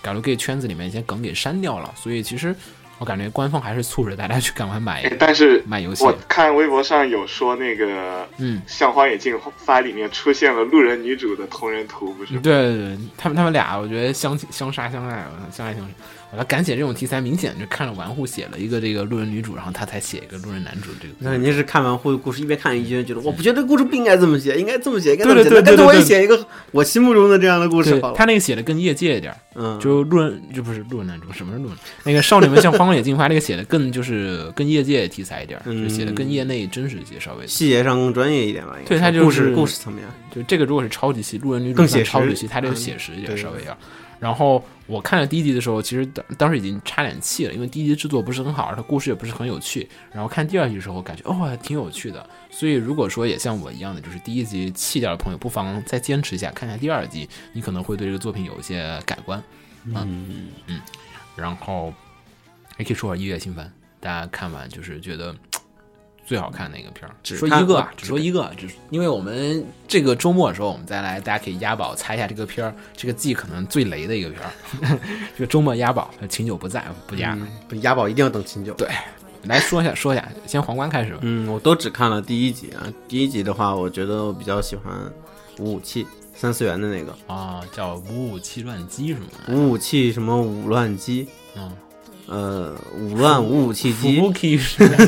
galgay 圈子里面一些梗给删掉了，所以其实我感觉官方还是促使大家去赶快买哎但是买游戏我。看微博上有说那个嗯，《像荒野竞发》里面出现了路人女主的同人图，不是对？对对，他们他们俩，我觉得相相杀相爱，相爱相杀。我他敢写这种题材，明显就看了玩户写了一个这个路人女主，然后他才写一个路人男主这个。那肯定是看完《护的故事，一边看一边觉得，我不觉得故事不应该这么写，应该这么写，应该这么写。对对对对干脆我也写一个我心目中的这样的故事好了。他那个写的更业界一点，嗯，就路人就不是路人男主，什么是路人？那个少女们向荒野进发，那个写的更就是更业界题材一点就写的更业内真实一些，稍微。细节上更专业一点吧。应该对他就是故事故事层面。就这个如果是超级系，路人女主更写实超级系，他这个写实一点，对稍微要。然后我看了第一集的时候，其实当当时已经差点气了，因为第一集制作不是很好，它故事也不是很有趣。然后看第二集的时候，感觉哦还挺有趣的。所以如果说也像我一样的，就是第一集弃掉的朋友，不妨再坚持一下，看一下第二集，你可能会对这个作品有一些改观。嗯嗯，然后也可以说说一月新番，大家看完就是觉得嘖最好看的一个片儿。只说一个啊，只只说一个，只因为我们这个周末的时候，我们再来，大家可以押宝猜一下这个片儿，这个季可能最雷的一个片儿。[LAUGHS] 这个周末押宝，秦九不在，不押。嗯不押宝一定要等秦九。对来说一下，说一下，先皇冠开始吧。嗯，我都只看了第一集啊。第一集的话，我觉得我比较喜欢五武器三次元的那个啊，叫五五七乱击是吗？五武器什么五乱击，嗯，呃，五乱五武器机，Fubuki 是很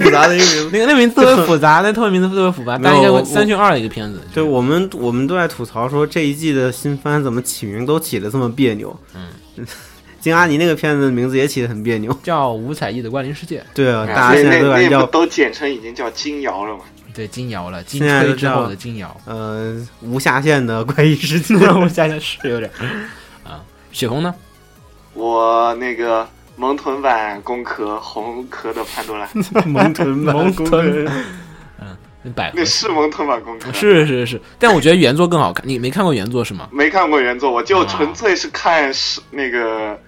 复杂的一个名字。那个那名字特别复杂，那特别名字特别复杂，但应该没有我三选二的一个片子。对我们，我们都在吐槽说这一季的新番怎么起名都起的这么别扭。嗯，金阿尼那个片子的名字也起的很别扭。叫五彩翼的怪灵世界。对啊，哎大家现在都那那管叫都简称已经叫金瑶了嘛？对，金瑶了，金吹之后的金瑶。呃无下限的怪异世界。[LAUGHS] 无下限是有点啊。雪红呢？我那个萌豚版工科红壳的潘多拉，[LAUGHS] 萌豚版萌公豚人百合那是萌豚版工科。是是是，但我觉得原作更好看。你没看过原作是吗？没看过原作，我就啊纯粹是看是那个，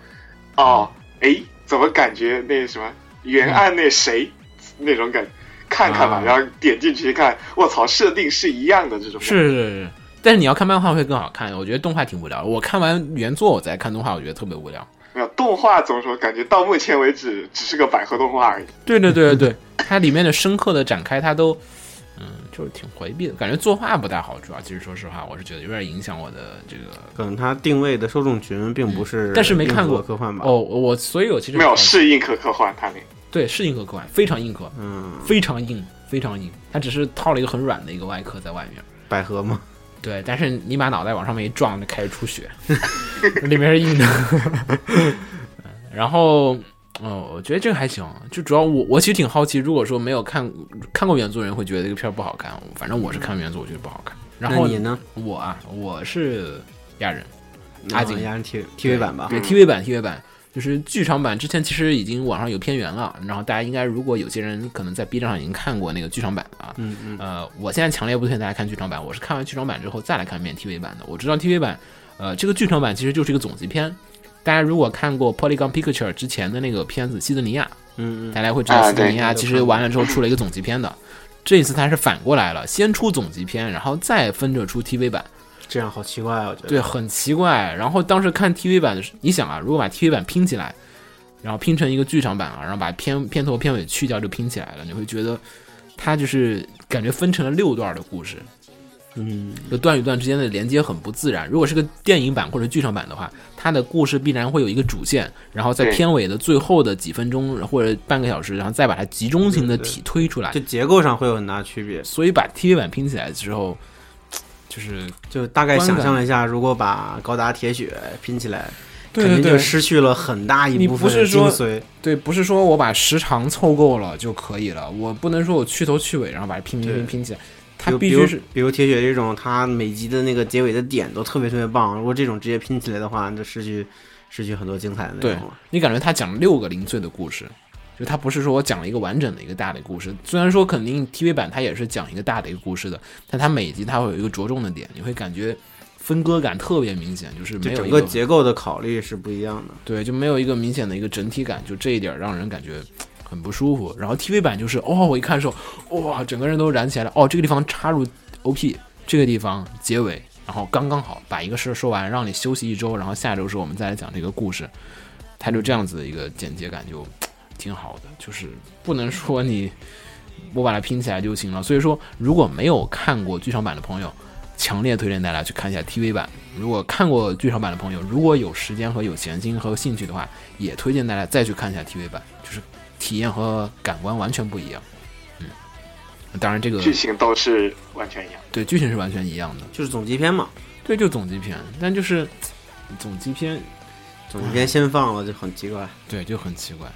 哦，哎，怎么感觉那什么原案那谁、那种感，看看吧，啊然后点进去看，我操，设定是一样的这种。是是是，但是你要看漫画会更好看。我觉得动画挺无聊。我看完原作，我再看动画，我觉得特别无聊。没有动画怎么说？感觉到目前为止 [LAUGHS] 只是个百合动画而已。对对对对对，[LAUGHS] 它里面的深刻的展开，它都，嗯，就是挺回避的，感觉作画不太好。主要其实说实话，我是觉得有点影响我的这个。可能它定位的受众群并不是，嗯但是没看过科幻吧？哦，，我所以我其实没有看是硬可科幻，它那个对是硬核科幻，非常硬核，嗯，非常硬，非常硬。它只是套了一个很软的一个外壳在外面。百合吗？对，但是你把脑袋往上面一撞，就开始出血，[LAUGHS] 里面是硬的。[LAUGHS] 然后，哦，我觉得这个还行，就主要我我其实挺好奇，如果说没有看看过原作的人会觉得这个片儿不好看，反正我是看原作，我觉得不好看。然后你呢？我啊，我是亚人，阿景压 T TV 版吧？对 TV 版 TV 版。就是剧场版之前其实已经网上有片源了，然后大家应该如果有些人可能在 B 站上已经看过那个剧场版了，嗯嗯，呃，我现在强烈不推荐大家看剧场版，我是看完剧场版之后再来看一遍 TV 版的。我知道 TV 版，呃，这个剧场版其实就是一个总集篇。大家如果看过 Polygon Picture 之前的那个片子《西德尼亚》，嗯嗯，大家会知道啊西德尼亚其实完了之后出了一个总集片的。这一次它是反过来了，先出总集片，然后再分着出 TV 版，这样好奇怪啊，我觉得。对，很奇怪。然后当时看 TV 版的时候，你想啊，如果把 TV 版拼起来，然后拼成一个剧场版啊，然后把片片头片尾去掉就拼起来了，你会觉得它就是感觉分成了六段的故事。嗯，就段与段之间的连接很不自然。如果是个电影版或者剧场版的话，它的故事必然会有一个主线，然后在片尾的最后的几分钟或者半个小时，然后再把它集中型的体推出来就。结构上会有很大区别。所以把 TV 版拼起来之后，就是就大概想象了一下，如果把高达铁血拼起来，对对对肯定就失去了很大一部分的不是说精髓。对，不是说我把时长凑够了就可以了，我不能说我去头去尾，然后把它拼拼拼拼起来，它必须是比如铁血这种，它每集的那个结尾的点都特别特别棒。如果这种直接拼起来的话，那就失去失去很多精彩的内对容了。你感觉他讲了六个零碎的故事，就它不是说我讲了一个完整的一个大的故事，虽然说肯定 TV 版它也是讲一个大的一个故事的，但它每集它会有一个着重的点，你会感觉分割感特别明显，就是没有一个结构的考虑是不一样的。对，就没有一个明显的一个整体感，就这一点让人感觉很不舒服。然后 TV 版就是，哦，我一看的时候，哇，整个人都燃起来了。哦，这个地方插入 OP，这个地方结尾，然后刚刚好把一个事儿说完，让你休息一周，然后下周时候我们再来讲这个故事。它就这样子的一个简洁感就挺好的，就是不能说你 [LAUGHS] 我把它拼起来就行了。所以说，如果没有看过剧场版的朋友，强烈推荐大家去看一下 TV 版。如果看过剧场版的朋友，如果有时间和有闲心和兴趣的话，也推荐大家再去看一下 TV 版，就是体验和感官完全不一样。嗯，当然这个剧情倒是完全一样。对剧情是完全一样的，就是总集篇嘛，对，就总集篇，但就是总集篇总集篇先放了就很奇怪，对就很奇怪。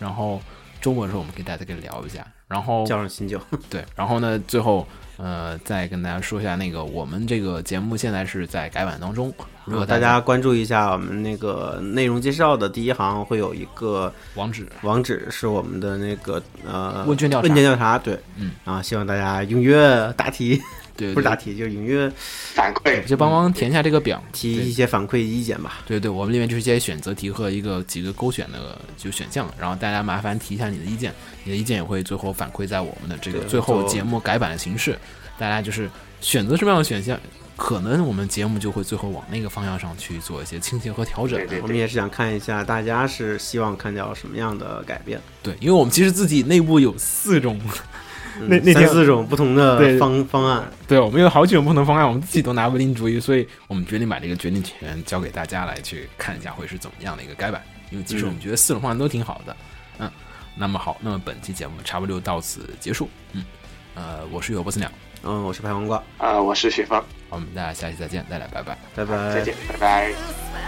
嗯然后周末的时候我们给大家给聊一下，然后叫上新旧。[LAUGHS] 对，然后呢，最后呃再跟大家说一下那个我们这个节目现在是在改版当中，如果大家关注一下我们那个内容介绍的第一行会有一个网址。网址，是我们的那个呃问卷调查。问卷调查，对，嗯，啊希望大家踊跃答题，对不是答题，就是踊跃反馈就帮忙填一下这个表，提一些反馈意见吧。对对，我们里面就是一些选择题和一个几个勾选的就选项，然后大家麻烦提一下你的意见，你的意见也会最后反馈在我们的这个最后节目改版的形式，大家就是选择什么样的选项，可能我们节目就会最后往那个方向上去做一些倾斜和调整。对对我们也是想看一下大家是希望看到什么样的改变，对，因为我们其实自己内部有四种，嗯那那天四种不同的方方案，对，我们有好几种不同方案，我们自己都拿不定主意，所以我们决定把这个决定权交给大家来去看一下会是怎么样的一个改版。因为其实我们觉得四种方案都挺好的，嗯。那么好，那么本期节目差不多就到此结束，嗯，呃，我是有波斯鸟，嗯，我是拍黄瓜，啊、我是雪芳，我们大家下期再见，大家拜拜。拜拜，再见，拜拜。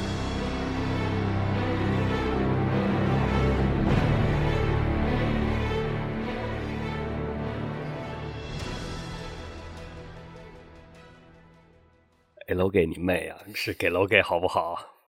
楼给你妹啊！是给楼给好不好？